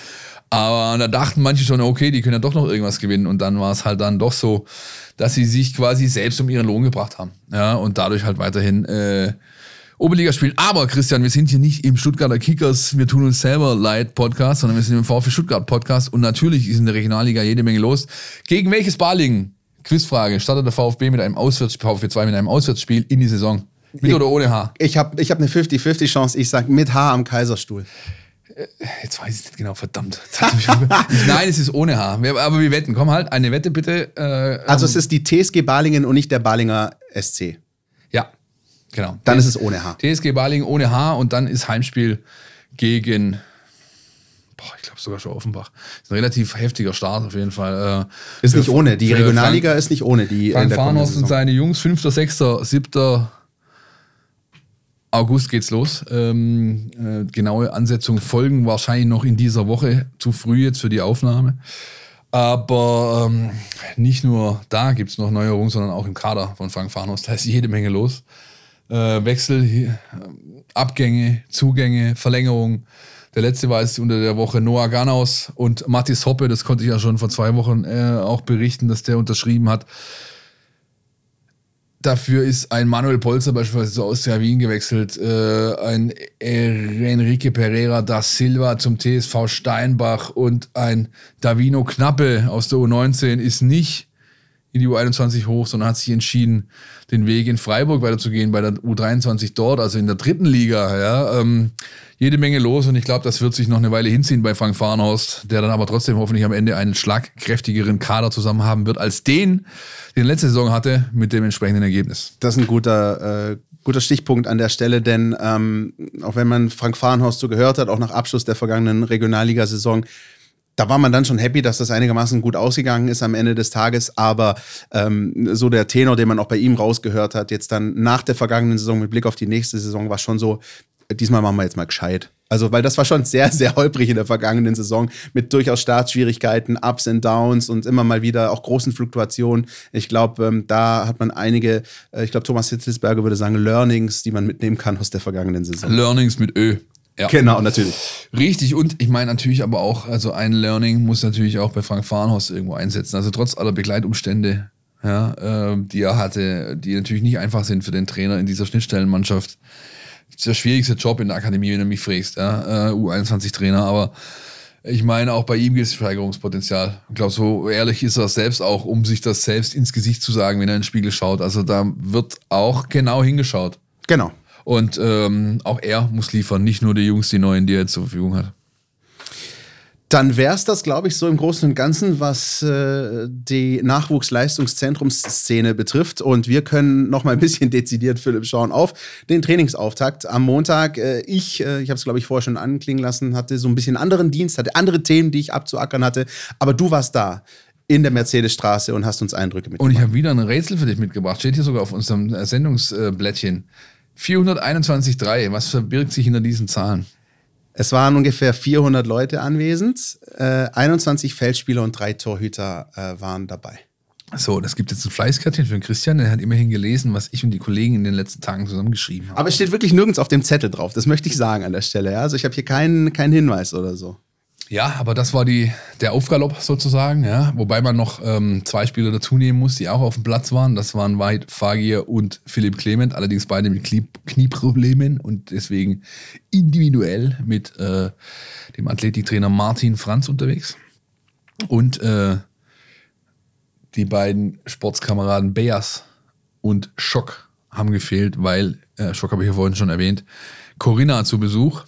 Aber da dachten manche schon, okay, die können ja doch noch irgendwas gewinnen. Und dann war es halt dann doch so, dass sie sich quasi selbst um ihren Lohn gebracht haben. Ja, und dadurch halt weiterhin äh, Oberliga spielen. Aber Christian, wir sind hier nicht im Stuttgarter Kickers, wir tun uns selber leid Podcast, sondern wir sind im VfB Stuttgart Podcast und natürlich ist in der Regionalliga jede Menge los. Gegen welches Balingen? Quizfrage. Startet der VfB mit einem Auswärts VfB 2 mit einem Auswärtsspiel in die Saison? Mit ich, oder ohne H? Ich habe ich hab eine 50-50 Chance. Ich sage mit H am Kaiserstuhl. Äh, jetzt weiß ich nicht genau, verdammt. [laughs] Nein, es ist ohne H. Aber wir wetten. Komm halt, eine Wette bitte. Äh, also es ist die TSG Balingen und nicht der Balinger SC. Ja, Genau. Dann ist es ohne H. TSG Balingen ohne H und dann ist Heimspiel gegen boah, ich glaube sogar schon Offenbach. Ist ein relativ heftiger Start auf jeden Fall. Äh, ist nicht ohne. Die Regionalliga Frank, ist nicht ohne. Die Frank Farnhorst und seine Jungs, 5., 6., 7. August geht's los. Ähm, äh, genaue Ansetzungen folgen wahrscheinlich noch in dieser Woche. Zu früh jetzt für die Aufnahme. Aber ähm, nicht nur da gibt es noch Neuerungen, sondern auch im Kader von Frank Farnhorst. Da ist jede Menge los. Äh, Wechsel, äh, Abgänge, Zugänge, Verlängerung. Der letzte war jetzt unter der Woche Noah Ganaus und Mathis Hoppe. Das konnte ich ja schon vor zwei Wochen äh, auch berichten, dass der unterschrieben hat. Dafür ist ein Manuel Polzer beispielsweise zu Austria Wien gewechselt, äh, ein Enrique Pereira da Silva zum TSV Steinbach und ein Davino Knappe aus der U19 ist nicht in die U21 hoch, sondern hat sich entschieden, den Weg in Freiburg weiterzugehen, bei der U23 dort, also in der dritten Liga. Ja, ähm, jede Menge los und ich glaube, das wird sich noch eine Weile hinziehen bei Frank Farnhorst, der dann aber trotzdem hoffentlich am Ende einen schlagkräftigeren Kader zusammen haben wird als den, den letzte Saison hatte, mit dem entsprechenden Ergebnis. Das ist ein guter, äh, guter Stichpunkt an der Stelle, denn ähm, auch wenn man Frank Farnhorst so gehört hat, auch nach Abschluss der vergangenen Regionalligasaison, da war man dann schon happy, dass das einigermaßen gut ausgegangen ist am Ende des Tages. Aber ähm, so der Tenor, den man auch bei ihm rausgehört hat, jetzt dann nach der vergangenen Saison mit Blick auf die nächste Saison, war schon so, diesmal machen wir jetzt mal gescheit. Also, weil das war schon sehr, sehr holprig in der vergangenen Saison mit durchaus Startschwierigkeiten, Ups und Downs und immer mal wieder auch großen Fluktuationen. Ich glaube, ähm, da hat man einige, äh, ich glaube, Thomas Hitzelsberger würde sagen, Learnings, die man mitnehmen kann aus der vergangenen Saison. Learnings mit Ö. Ja. Genau, natürlich. Richtig, und ich meine natürlich aber auch, also ein Learning muss natürlich auch bei Frank Farnhorst irgendwo einsetzen. Also trotz aller Begleitumstände, ja, äh, die er hatte, die natürlich nicht einfach sind für den Trainer in dieser Schnittstellenmannschaft der schwierigste Job in der Akademie, wenn du mich fragst, ja? Äh, U21-Trainer, aber ich meine, auch bei ihm gibt es Steigerungspotenzial. Ich glaube, so ehrlich ist er selbst auch, um sich das selbst ins Gesicht zu sagen, wenn er in den Spiegel schaut. Also da wird auch genau hingeschaut. Genau. Und ähm, auch er muss liefern, nicht nur die Jungs, die neuen, die er zur Verfügung hat. Dann wäre es das, glaube ich, so im Großen und Ganzen, was äh, die Nachwuchsleistungszentrumsszene betrifft. Und wir können noch mal ein bisschen [laughs] dezidiert, Philipp, schauen auf den Trainingsauftakt am Montag. Äh, ich, äh, ich habe es, glaube ich, vorher schon anklingen lassen, hatte so ein bisschen anderen Dienst, hatte andere Themen, die ich abzuackern hatte. Aber du warst da in der Mercedesstraße und hast uns Eindrücke mitgebracht. Und ich habe wieder ein Rätsel für dich mitgebracht. Steht hier sogar auf unserem äh, Sendungsblättchen. 421,3. Was verbirgt sich hinter diesen Zahlen? Es waren ungefähr 400 Leute anwesend, äh, 21 Feldspieler und drei Torhüter äh, waren dabei. So, das gibt jetzt ein Fleißkärtchen für den Christian, der hat immerhin gelesen, was ich und die Kollegen in den letzten Tagen zusammengeschrieben haben. Aber es steht wirklich nirgends auf dem Zettel drauf, das möchte ich sagen an der Stelle. Ja? Also ich habe hier keinen, keinen Hinweis oder so. Ja, aber das war die, der Aufgalopp sozusagen, ja. Wobei man noch ähm, zwei Spieler dazu nehmen muss, die auch auf dem Platz waren. Das waren Weit Fagier und Philipp Clement, allerdings beide mit Knie Knieproblemen und deswegen individuell mit äh, dem Athletiktrainer Martin Franz unterwegs. Und äh, die beiden Sportskameraden Beas und Schock haben gefehlt, weil, äh, Schock habe ich ja vorhin schon erwähnt, Corinna zu Besuch.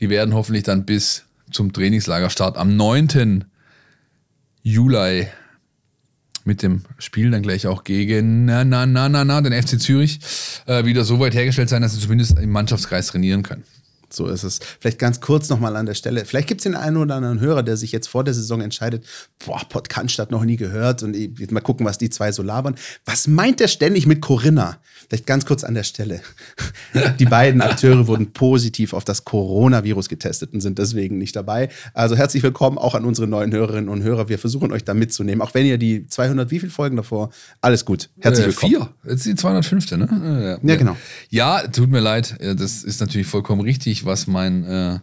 Die werden hoffentlich dann bis zum Trainingslagerstart am 9. Juli mit dem Spiel dann gleich auch gegen na, na, na, na, na, den FC Zürich äh, wieder so weit hergestellt sein, dass sie zumindest im Mannschaftskreis trainieren können. So ist es. Vielleicht ganz kurz nochmal an der Stelle. Vielleicht gibt es den einen oder anderen Hörer, der sich jetzt vor der Saison entscheidet, boah, Podcast noch nie gehört und jetzt mal gucken, was die zwei so labern. Was meint der ständig mit Corinna? Vielleicht ganz kurz an der Stelle. [laughs] Die beiden Akteure wurden positiv auf das Coronavirus getestet und sind deswegen nicht dabei. Also herzlich willkommen auch an unsere neuen Hörerinnen und Hörer. Wir versuchen euch da mitzunehmen, auch wenn ihr die 200, wie viele Folgen davor? Alles gut. Herzlich äh, willkommen. Vier. Jetzt die 205. Ne? Ja, ja, genau. Ja, tut mir leid. Das ist natürlich vollkommen richtig was mein äh,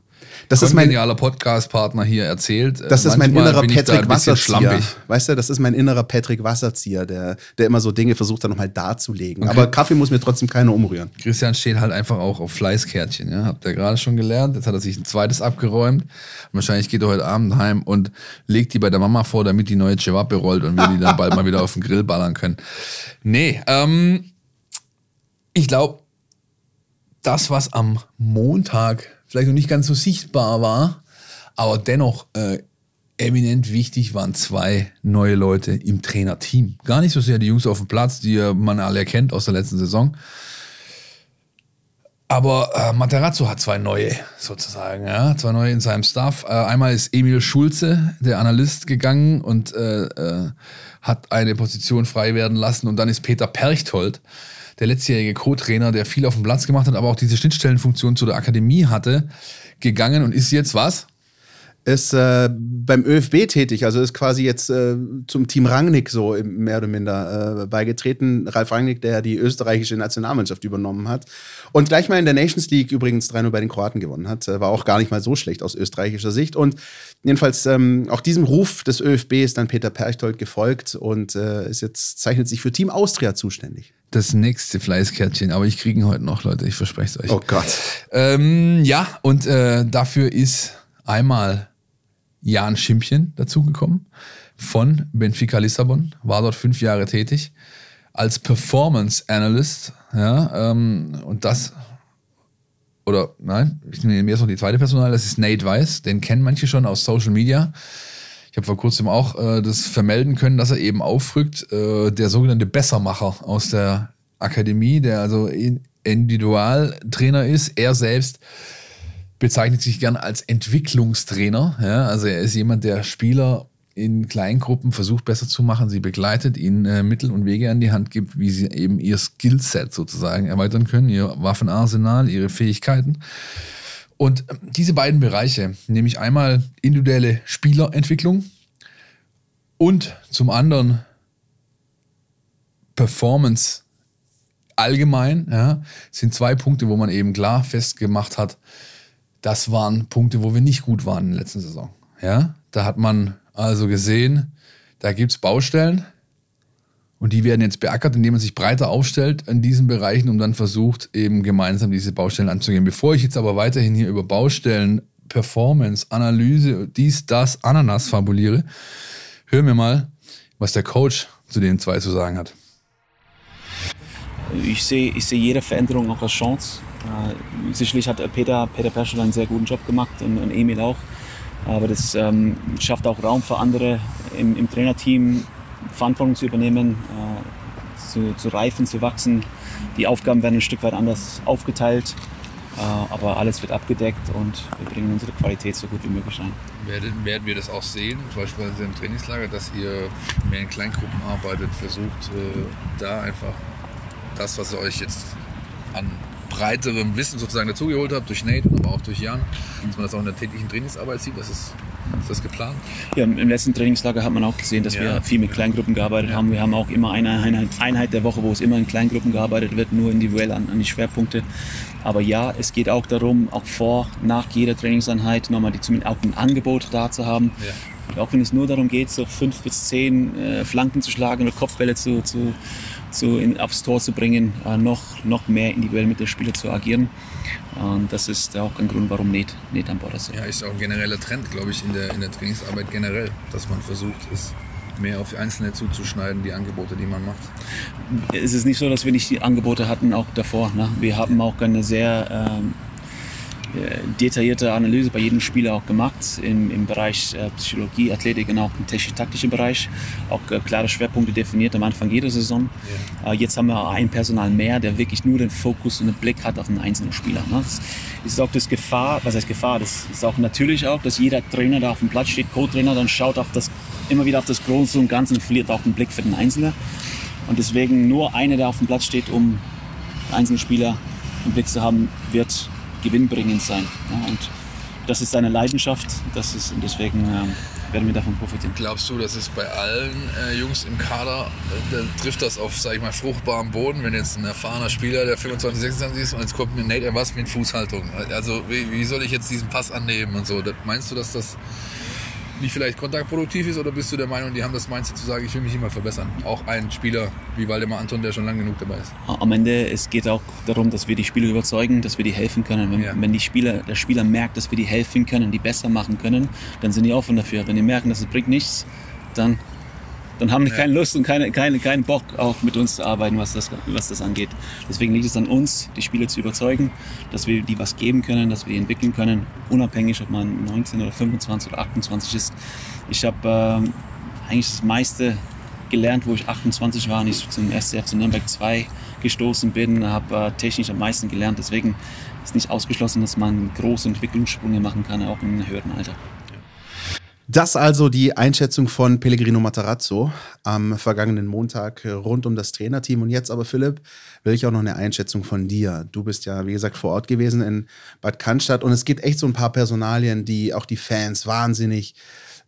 das ist mein genialer Podcast-Partner hier erzählt. Das ist mein innerer Patrick Wasserzieher. Weißt du, das ist mein innerer Patrick Wasserzieher, der, der immer so Dinge versucht, dann nochmal darzulegen. Okay. Aber Kaffee muss mir trotzdem keiner umrühren. Christian steht halt einfach auch auf Fleißkärtchen. Ja? Habt ihr gerade schon gelernt. Jetzt hat er sich ein zweites abgeräumt. Wahrscheinlich geht er heute Abend heim und legt die bei der Mama vor, damit die neue Chewappe rollt und wir die dann bald mal wieder auf den Grill ballern können. Nee, ähm, ich glaube, das, was am Montag vielleicht noch nicht ganz so sichtbar war, aber dennoch äh, eminent wichtig waren zwei neue Leute im Trainerteam. Gar nicht so sehr die Jungs auf dem Platz, die man alle erkennt aus der letzten Saison. Aber äh, Materazzo hat zwei neue sozusagen, ja, zwei neue in seinem Staff. Äh, einmal ist Emil Schulze, der Analyst, gegangen und äh, äh, hat eine Position frei werden lassen. Und dann ist Peter Perchthold, der letztjährige Co-Trainer, der viel auf dem Platz gemacht hat, aber auch diese Schnittstellenfunktion zu der Akademie hatte, gegangen und ist jetzt was? Ist äh, beim ÖFB tätig, also ist quasi jetzt äh, zum Team Rangnick so mehr oder minder äh, beigetreten. Ralf Rangnick, der die österreichische Nationalmannschaft übernommen hat und gleich mal in der Nations League übrigens 3-0 bei den Kroaten gewonnen hat. Äh, war auch gar nicht mal so schlecht aus österreichischer Sicht. Und jedenfalls ähm, auch diesem Ruf des ÖFB ist dann Peter Perchtold gefolgt und äh, ist jetzt zeichnet sich für Team Austria zuständig. Das nächste Fleißkärtchen, aber ich kriege ihn heute noch, Leute, ich verspreche es euch. Oh Gott. Ähm, ja, und äh, dafür ist einmal Jan Schimpchen dazugekommen von Benfica Lissabon, war dort fünf Jahre tätig als Performance Analyst. Ja, ähm, und das, oder nein, ich nehme jetzt noch die zweite Personal, das ist Nate Weiss, den kennen manche schon aus Social Media. Ich habe vor kurzem auch äh, das vermelden können, dass er eben aufrückt, äh, der sogenannte Bessermacher aus der Akademie, der also Individualtrainer ist. Er selbst bezeichnet sich gern als Entwicklungstrainer. Ja? Also er ist jemand, der Spieler in Kleingruppen versucht besser zu machen, sie begleitet, ihnen äh, Mittel und Wege an die Hand gibt, wie sie eben ihr Skillset sozusagen erweitern können, ihr Waffenarsenal, ihre Fähigkeiten. Und äh, diese beiden Bereiche, nämlich einmal individuelle Spielerentwicklung und zum anderen Performance allgemein, ja, sind zwei Punkte, wo man eben klar festgemacht hat, das waren Punkte, wo wir nicht gut waren in der letzten Saison. Ja, da hat man also gesehen, da gibt es Baustellen und die werden jetzt beackert, indem man sich breiter aufstellt in diesen Bereichen, um dann versucht, eben gemeinsam diese Baustellen anzugehen. Bevor ich jetzt aber weiterhin hier über Baustellen, Performance, Analyse, dies, das, Ananas fabuliere, hören wir mal, was der Coach zu den zwei zu sagen hat. Ich sehe ich seh jede Veränderung auch als Chance. Äh, sicherlich hat Peter, Peter Perschel einen sehr guten Job gemacht und, und Emil auch. Aber das ähm, schafft auch Raum für andere im, im Trainerteam, Verantwortung zu übernehmen, äh, zu, zu reifen, zu wachsen. Die Aufgaben werden ein Stück weit anders aufgeteilt. Äh, aber alles wird abgedeckt und wir bringen unsere Qualität so gut wie möglich rein. Werden, werden wir das auch sehen, zum Beispiel im Trainingslager, dass ihr mehr in Kleingruppen arbeitet, versucht äh, da einfach das, was ihr euch jetzt an breiterem Wissen sozusagen dazugeholt habt, durch Nate, aber auch durch Jan, dass man das auch in der täglichen Trainingsarbeit sieht. Das ist, ist das geplant? Ja, im letzten Trainingslager hat man auch gesehen, dass ja. wir viel mit Kleingruppen gearbeitet ja. haben. Wir haben auch immer eine Einheit, Einheit, der Woche, wo es immer in Kleingruppen gearbeitet wird, nur individuell an, an die Schwerpunkte. Aber ja, es geht auch darum, auch vor, nach jeder Trainingseinheit nochmal die, zumindest auch ein Angebot da zu haben. Ja. Auch wenn es nur darum geht, so fünf bis zehn äh, Flanken zu schlagen oder Kopfbälle zu, zu zu, in, aufs Tor zu bringen, äh, noch, noch mehr individuell mit den Spielern zu agieren. Und das ist auch ein Grund, warum nicht, nicht an Bord ist. Ja, ist auch ein genereller Trend, glaube ich, in der, in der Trainingsarbeit generell, dass man versucht, es mehr auf die Einzelne zuzuschneiden, die Angebote, die man macht. Es ist nicht so, dass wir nicht die Angebote hatten, auch davor. Ne? Wir haben auch eine sehr ähm, äh, detaillierte Analyse bei jedem Spieler auch gemacht im, im Bereich äh, Psychologie, Athletik und auch im technisch-taktischen Bereich. Auch äh, klare Schwerpunkte definiert am Anfang jeder Saison. Ja. Äh, jetzt haben wir ein Personal mehr, der wirklich nur den Fokus und den Blick hat auf einen einzelnen Spieler. Ne? Das ist auch das Gefahr, was heißt Gefahr? Das ist auch natürlich auch, dass jeder Trainer, der auf dem Platz steht, Co-Trainer, dann schaut auf das, immer wieder auf das Große und Ganze und verliert auch den Blick für den Einzelnen. Und deswegen nur einer, der auf dem Platz steht, um einzelne Spieler im Blick zu haben, wird gewinnbringend sein. Ja, und das ist seine Leidenschaft, das ist, und deswegen ähm, werden wir davon profitieren. Glaubst du, dass es bei allen äh, Jungs im Kader, äh, trifft das auf, sag ich mal, fruchtbarem Boden, wenn jetzt ein erfahrener Spieler, der 25, 26 ist und jetzt kommt mir Nate was mit Fußhaltung. Also wie, wie soll ich jetzt diesen Pass annehmen und so? Meinst du, dass das nicht vielleicht kontaktproduktiv ist oder bist du der Meinung, die haben das Mindset zu sagen, ich will mich immer verbessern? Auch ein Spieler wie Waldemar Anton, der schon lange genug dabei ist. Am Ende es geht auch darum, dass wir die Spieler überzeugen, dass wir die helfen können. Wenn, ja. wenn die Spieler, der Spieler merkt, dass wir die helfen können, die besser machen können, dann sind die offen dafür. Wenn die merken, dass es bringt nichts, dann dann haben die ja. keine Lust und keine, keine, keinen Bock, auch mit uns zu arbeiten, was das, was das angeht. Deswegen liegt es an uns, die Spieler zu überzeugen, dass wir die was geben können, dass wir die entwickeln können, unabhängig, ob man 19 oder 25 oder 28 ist. Ich habe äh, eigentlich das meiste gelernt, wo ich 28 war und ich zum SCF Nürnberg 2 gestoßen bin, habe äh, technisch am meisten gelernt. Deswegen ist nicht ausgeschlossen, dass man große Entwicklungssprünge machen kann, auch im höheren Alter. Das also die Einschätzung von Pellegrino Matarazzo am vergangenen Montag rund um das Trainerteam. Und jetzt aber, Philipp, will ich auch noch eine Einschätzung von dir. Du bist ja, wie gesagt, vor Ort gewesen in Bad Cannstatt und es gibt echt so ein paar Personalien, die auch die Fans wahnsinnig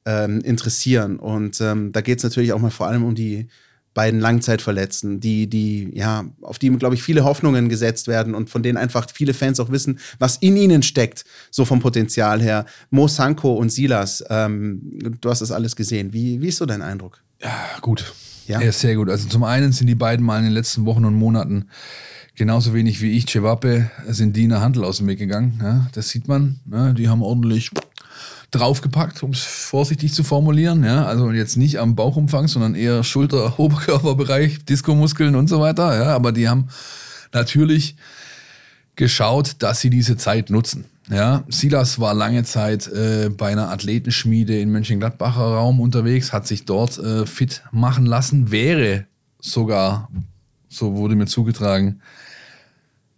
ähm, interessieren. Und ähm, da geht es natürlich auch mal vor allem um die beiden Langzeitverletzten, die, die, ja, auf die, glaube ich, viele Hoffnungen gesetzt werden und von denen einfach viele Fans auch wissen, was in ihnen steckt, so vom Potenzial her. Mo Sanko und Silas, ähm, du hast das alles gesehen. Wie, wie ist so dein Eindruck? Ja, gut. Ja? ja, sehr gut. Also zum einen sind die beiden mal in den letzten Wochen und Monaten genauso wenig wie ich, Cevape, sind die in der Handel aus dem Weg gegangen. Ja, das sieht man. Ja, die haben ordentlich draufgepackt, um es vorsichtig zu formulieren. Ja? Also jetzt nicht am Bauchumfang, sondern eher Schulter-, [laughs] Oberkörperbereich, Diskomuskeln und so weiter. Ja? Aber die haben natürlich geschaut, dass sie diese Zeit nutzen. Ja, Silas war lange Zeit äh, bei einer Athletenschmiede in Mönchengladbacher Raum unterwegs, hat sich dort äh, fit machen lassen, wäre sogar, so wurde mir zugetragen,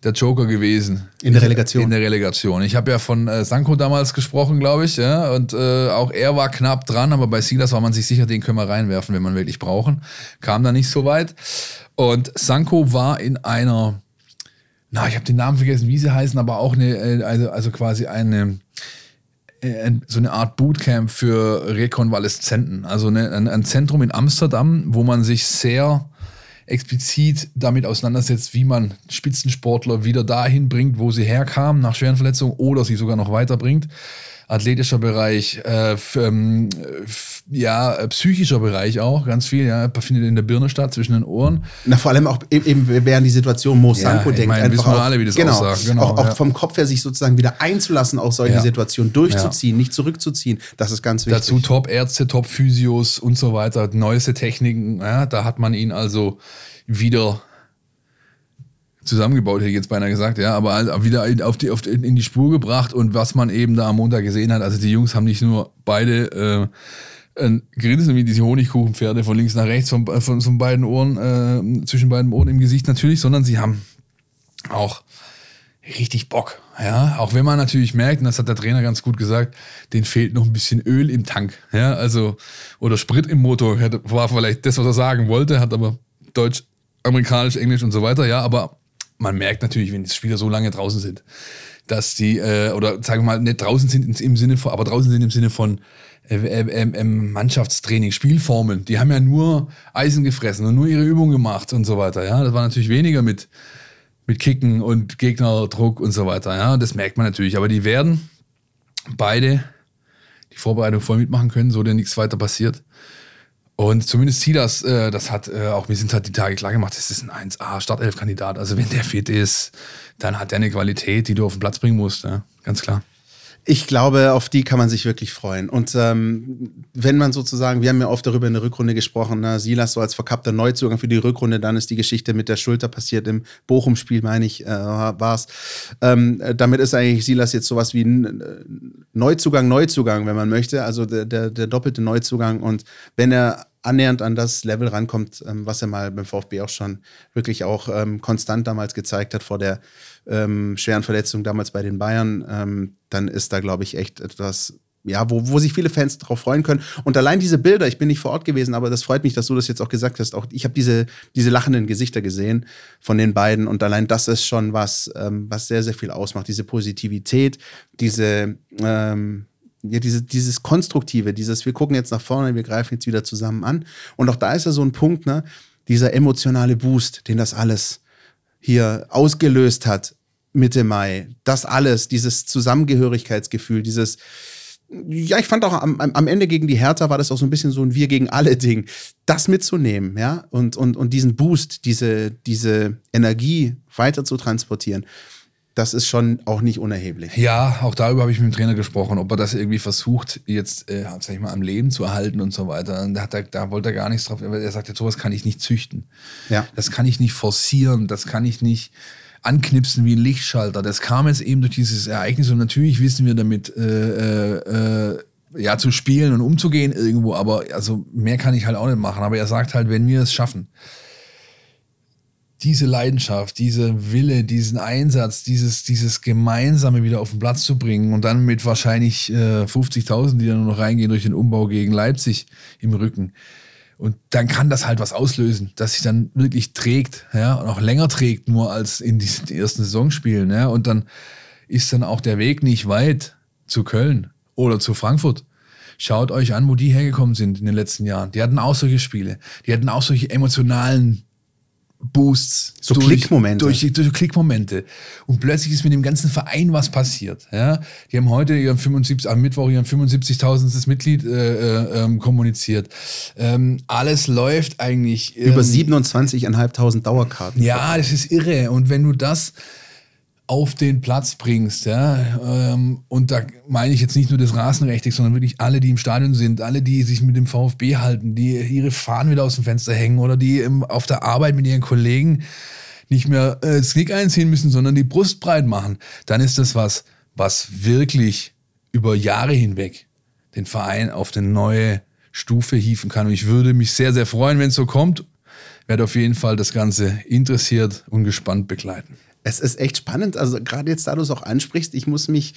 der Joker gewesen. In der Relegation. In der Relegation. Ich habe ja von äh, Sanko damals gesprochen, glaube ich, ja, und äh, auch er war knapp dran, aber bei Silas war man sich sicher, den können wir reinwerfen, wenn man wirklich brauchen. Kam da nicht so weit. Und Sanko war in einer, na, ich habe den Namen vergessen, wie sie heißen, aber auch eine, äh, also, also quasi eine, äh, so eine Art Bootcamp für Rekonvaleszenten. Also eine, ein, ein Zentrum in Amsterdam, wo man sich sehr explizit damit auseinandersetzt, wie man Spitzensportler wieder dahin bringt, wo sie herkamen, nach schweren Verletzungen oder sie sogar noch weiterbringt. Athletischer Bereich, äh, ähm, ja, psychischer Bereich auch, ganz viel, ja, findet in der Birne statt, zwischen den Ohren. Na, vor allem auch e-, eben während die Situation Mo Sanko ja, denkt. Meine, einfach wissen wir alle, wie das genau, aussagt. Genau, auch, auch vom Kopf her sich sozusagen wieder einzulassen, auch solche ja. Situationen durchzuziehen, ja. nicht zurückzuziehen. Das ist ganz wichtig. Dazu Top-Ärzte, Top-Physios und so weiter, neueste Techniken. Ja, da hat man ihn also wieder zusammengebaut, hätte ich jetzt beinahe gesagt, ja, aber wieder auf die, auf in die Spur gebracht und was man eben da am Montag gesehen hat, also die Jungs haben nicht nur beide äh, ein Grinsen wie diese Honigkuchenpferde von links nach rechts, von, von, von beiden Ohren, äh, zwischen beiden Ohren im Gesicht natürlich, sondern sie haben auch richtig Bock. Ja, auch wenn man natürlich merkt, und das hat der Trainer ganz gut gesagt, den fehlt noch ein bisschen Öl im Tank. Ja, also, oder Sprit im Motor, war vielleicht das, was er sagen wollte, hat aber Deutsch, Amerikanisch, Englisch und so weiter. Ja, aber man merkt natürlich, wenn die Spieler so lange draußen sind, dass die, äh, oder sagen wir mal, nicht draußen sind im Sinne von, aber draußen sind im Sinne von äh, äh, äh, Mannschaftstraining, Spielformen. Die haben ja nur Eisen gefressen und nur ihre Übungen gemacht und so weiter. Ja, das war natürlich weniger mit, mit Kicken und Gegnerdruck und so weiter. Ja, das merkt man natürlich. Aber die werden beide die Vorbereitung voll mitmachen können, so denn nichts weiter passiert. Und zumindest Silas, äh, das hat äh, auch, wir sind halt die Tage klar gemacht, das ist ein 1A Startelf-Kandidat. Also wenn der fit ist, dann hat er eine Qualität, die du auf den Platz bringen musst, ja? ganz klar. Ich glaube, auf die kann man sich wirklich freuen. Und ähm, wenn man sozusagen, wir haben ja oft darüber in der Rückrunde gesprochen, ne, Silas so als verkappter Neuzugang für die Rückrunde, dann ist die Geschichte mit der Schulter passiert im Bochum-Spiel, meine ich, äh, war es. Ähm, damit ist eigentlich Silas jetzt sowas wie ein äh, Neuzugang, Neuzugang, wenn man möchte, also der, der, der doppelte Neuzugang. Und wenn er annähernd an das Level rankommt, ähm, was er mal beim VfB auch schon wirklich auch ähm, konstant damals gezeigt hat vor der ähm, schweren Verletzung damals bei den Bayern, ähm, dann ist da, glaube ich, echt etwas, ja, wo, wo sich viele Fans drauf freuen können. Und allein diese Bilder, ich bin nicht vor Ort gewesen, aber das freut mich, dass du das jetzt auch gesagt hast. Auch ich habe diese, diese lachenden Gesichter gesehen von den beiden und allein das ist schon was, ähm, was sehr, sehr viel ausmacht. Diese Positivität, diese, ähm, ja, diese, dieses Konstruktive, dieses, wir gucken jetzt nach vorne, wir greifen jetzt wieder zusammen an. Und auch da ist ja so ein Punkt, ne, dieser emotionale Boost, den das alles hier ausgelöst hat, Mitte Mai. Das alles, dieses Zusammengehörigkeitsgefühl, dieses, ja, ich fand auch am, am Ende gegen die Hertha war das auch so ein bisschen so ein Wir gegen alle Ding. Das mitzunehmen, ja, und, und, und diesen Boost, diese, diese Energie weiter zu transportieren das ist schon auch nicht unerheblich. Ja, auch darüber habe ich mit dem Trainer gesprochen, ob er das irgendwie versucht, jetzt, äh, sag ich mal, am Leben zu erhalten und so weiter. Und da, hat er, da wollte er gar nichts drauf. Er sagt jetzt, sowas kann ich nicht züchten. Ja. Das kann ich nicht forcieren, das kann ich nicht anknipsen wie ein Lichtschalter. Das kam jetzt eben durch dieses Ereignis und natürlich wissen wir damit, äh, äh, ja, zu spielen und umzugehen irgendwo, aber also mehr kann ich halt auch nicht machen. Aber er sagt halt, wenn wir es schaffen, diese Leidenschaft, dieser Wille, diesen Einsatz, dieses, dieses Gemeinsame wieder auf den Platz zu bringen und dann mit wahrscheinlich äh, 50.000, die dann nur noch reingehen durch den Umbau gegen Leipzig im Rücken. Und dann kann das halt was auslösen, das sich dann wirklich trägt, ja, und auch länger trägt, nur als in diesen ersten Saisonspielen, ja. Und dann ist dann auch der Weg nicht weit zu Köln oder zu Frankfurt. Schaut euch an, wo die hergekommen sind in den letzten Jahren. Die hatten auch solche Spiele. Die hatten auch solche emotionalen Boosts. So durch, Klickmomente. Durch, durch Klickmomente. Und plötzlich ist mit dem ganzen Verein was passiert. Ja? Die haben heute ihren 75, am Mittwoch ihren 75.000. Mitglied äh, äh, ähm, kommuniziert. Ähm, alles läuft eigentlich. Über ähm, 27.500 Dauerkarten. ja, das ist irre. Und wenn du das auf den Platz bringst, ja, ähm, und da meine ich jetzt nicht nur das Rasenrechtig, sondern wirklich alle, die im Stadion sind, alle, die sich mit dem VfB halten, die ihre Fahnen wieder aus dem Fenster hängen oder die im, auf der Arbeit mit ihren Kollegen nicht mehr äh, das einziehen müssen, sondern die Brust breit machen, dann ist das was, was wirklich über Jahre hinweg den Verein auf eine neue Stufe hieven kann. Und ich würde mich sehr, sehr freuen, wenn es so kommt. Werde auf jeden Fall das Ganze interessiert und gespannt begleiten. Es ist echt spannend. Also gerade jetzt, da du es auch ansprichst, ich muss mich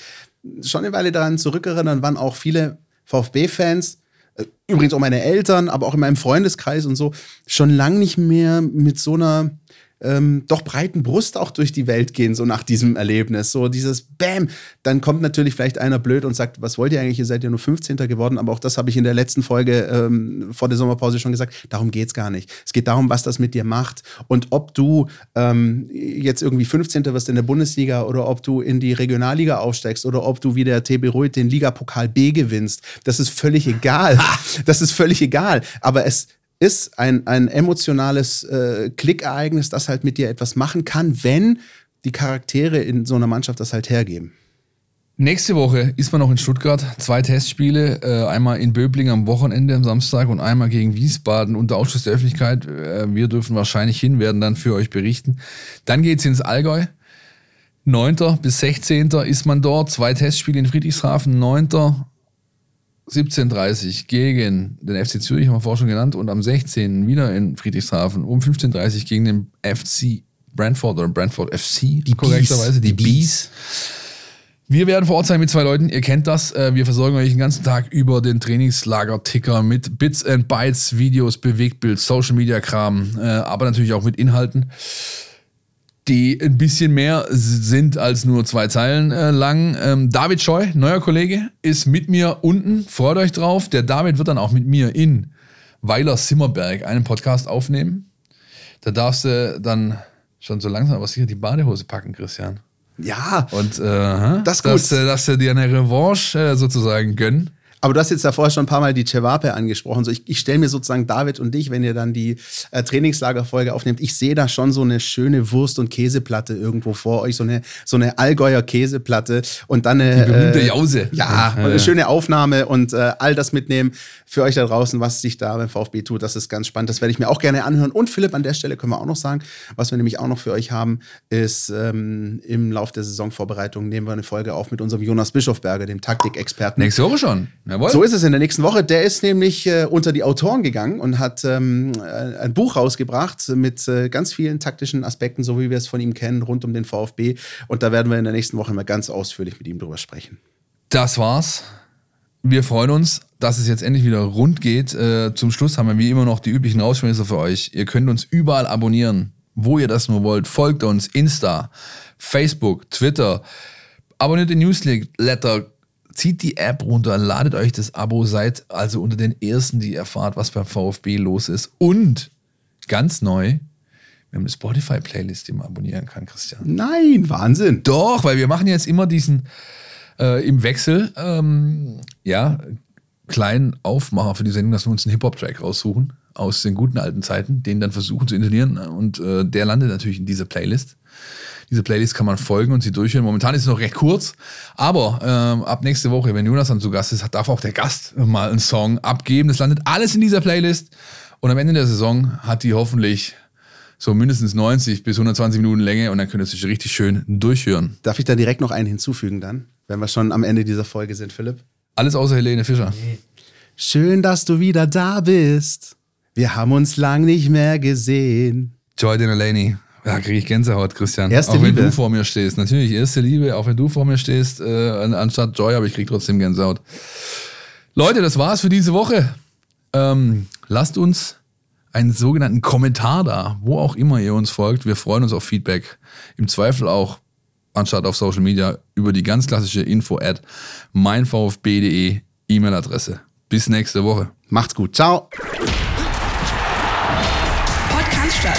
schon eine Weile daran zurückerinnern, wann auch viele VfB-Fans, äh, übrigens auch meine Eltern, aber auch in meinem Freundeskreis und so, schon lang nicht mehr mit so einer ähm, doch breiten Brust auch durch die Welt gehen, so nach diesem Erlebnis. So dieses Bam. Dann kommt natürlich vielleicht einer blöd und sagt, was wollt ihr eigentlich? Ihr seid ja nur 15. geworden. Aber auch das habe ich in der letzten Folge ähm, vor der Sommerpause schon gesagt. Darum geht es gar nicht. Es geht darum, was das mit dir macht. Und ob du ähm, jetzt irgendwie 15. wirst in der Bundesliga oder ob du in die Regionalliga aufsteigst oder ob du wie der TB Ruid den Ligapokal B gewinnst, das ist völlig egal. [laughs] Das ist völlig egal. Aber es ist ein, ein emotionales äh, Klickereignis, das halt mit dir etwas machen kann, wenn die Charaktere in so einer Mannschaft das halt hergeben. Nächste Woche ist man noch in Stuttgart. Zwei Testspiele, äh, einmal in Böbling am Wochenende am Samstag und einmal gegen Wiesbaden unter Ausschuss der Öffentlichkeit. Äh, wir dürfen wahrscheinlich hin, werden dann für euch berichten. Dann geht's ins Allgäu. 9. bis 16. ist man dort. Zwei Testspiele in Friedrichshafen. 9. 17.30 gegen den FC Zürich, haben wir vorher schon genannt, und am 16. wieder in Friedrichshafen um 15.30 gegen den FC Brentford oder Brentford FC, Die korrekterweise, Bees. die Bees. Wir werden vor Ort sein mit zwei Leuten. Ihr kennt das. Äh, Wir versorgen euch den ganzen Tag über den Trainingslager-Ticker mit Bits and Bytes, Videos, Bewegtbild, Social Media Kram, äh, aber natürlich auch mit Inhalten, die ein bisschen mehr sind als nur zwei Zeilen äh, lang. Ähm, David Scheu, neuer Kollege, ist mit mir unten. Freut euch drauf. Der David wird dann auch mit mir in Weiler Simmerberg einen Podcast aufnehmen. Da darfst du dann schon so langsam aber sicher die Badehose packen, Christian. Ja, Und äh, Das ist dass, gut. äh, dass sie dir eine Revanche äh, sozusagen gönnen. Aber du hast jetzt davor schon ein paar Mal die Cevape angesprochen. So, ich ich stelle mir sozusagen David und dich, wenn ihr dann die äh, Trainingslagerfolge aufnehmt, ich sehe da schon so eine schöne Wurst- und Käseplatte irgendwo vor euch, so eine, so eine Allgäuer Käseplatte und dann eine. Die berühmte äh, Jause. Ja, und eine schöne Aufnahme und äh, all das mitnehmen für euch da draußen, was sich da beim VfB tut. Das ist ganz spannend. Das werde ich mir auch gerne anhören. Und Philipp, an der Stelle können wir auch noch sagen, was wir nämlich auch noch für euch haben, ist ähm, im Lauf der Saisonvorbereitung nehmen wir eine Folge auf mit unserem Jonas Bischofberger, dem Taktikexperten. Nächste Woche schon. Jawohl. So ist es in der nächsten Woche. Der ist nämlich äh, unter die Autoren gegangen und hat ähm, äh, ein Buch rausgebracht mit äh, ganz vielen taktischen Aspekten, so wie wir es von ihm kennen, rund um den VfB. Und da werden wir in der nächsten Woche mal ganz ausführlich mit ihm drüber sprechen. Das war's. Wir freuen uns, dass es jetzt endlich wieder rund geht. Äh, zum Schluss haben wir wie immer noch die üblichen Rausschmeißer für euch. Ihr könnt uns überall abonnieren, wo ihr das nur wollt. Folgt uns Insta, Facebook, Twitter. Abonniert den Newsletter. Zieht die App runter, ladet euch das Abo, seid also unter den Ersten, die erfahrt, was beim VfB los ist. Und ganz neu, wir haben eine Spotify-Playlist, die man abonnieren kann, Christian. Nein, Wahnsinn. Doch, weil wir machen jetzt immer diesen äh, im Wechsel, ähm, ja, kleinen Aufmacher für die Sendung, dass wir uns einen Hip-Hop-Track raussuchen aus den guten alten Zeiten, den dann versuchen zu intonieren und äh, der landet natürlich in dieser Playlist. Diese Playlist kann man folgen und sie durchhören. Momentan ist es noch recht kurz, aber ähm, ab nächste Woche, wenn Jonas dann zu Gast ist, darf auch der Gast mal einen Song abgeben. Das landet alles in dieser Playlist und am Ende der Saison hat die hoffentlich so mindestens 90 bis 120 Minuten Länge und dann könnt ihr es sich richtig schön durchhören. Darf ich da direkt noch einen hinzufügen dann, wenn wir schon am Ende dieser Folge sind, Philipp? Alles außer Helene Fischer. Schön, dass du wieder da bist. Wir haben uns lang nicht mehr gesehen. Joy Delaney. Ja, kriege ich Gänsehaut, Christian. Erste auch wenn Liebe. du vor mir stehst. Natürlich, erste Liebe, auch wenn du vor mir stehst, äh, an- anstatt Joy, aber ich kriege trotzdem Gänsehaut. Leute, das war's für diese Woche. Ähm, lasst uns einen sogenannten Kommentar da, wo auch immer ihr uns folgt. Wir freuen uns auf Feedback. Im Zweifel auch, anstatt auf Social Media, über die ganz klassische info at meinvfb.de E-Mail-Adresse. Bis nächste Woche. Macht's gut. Ciao. Podcast statt.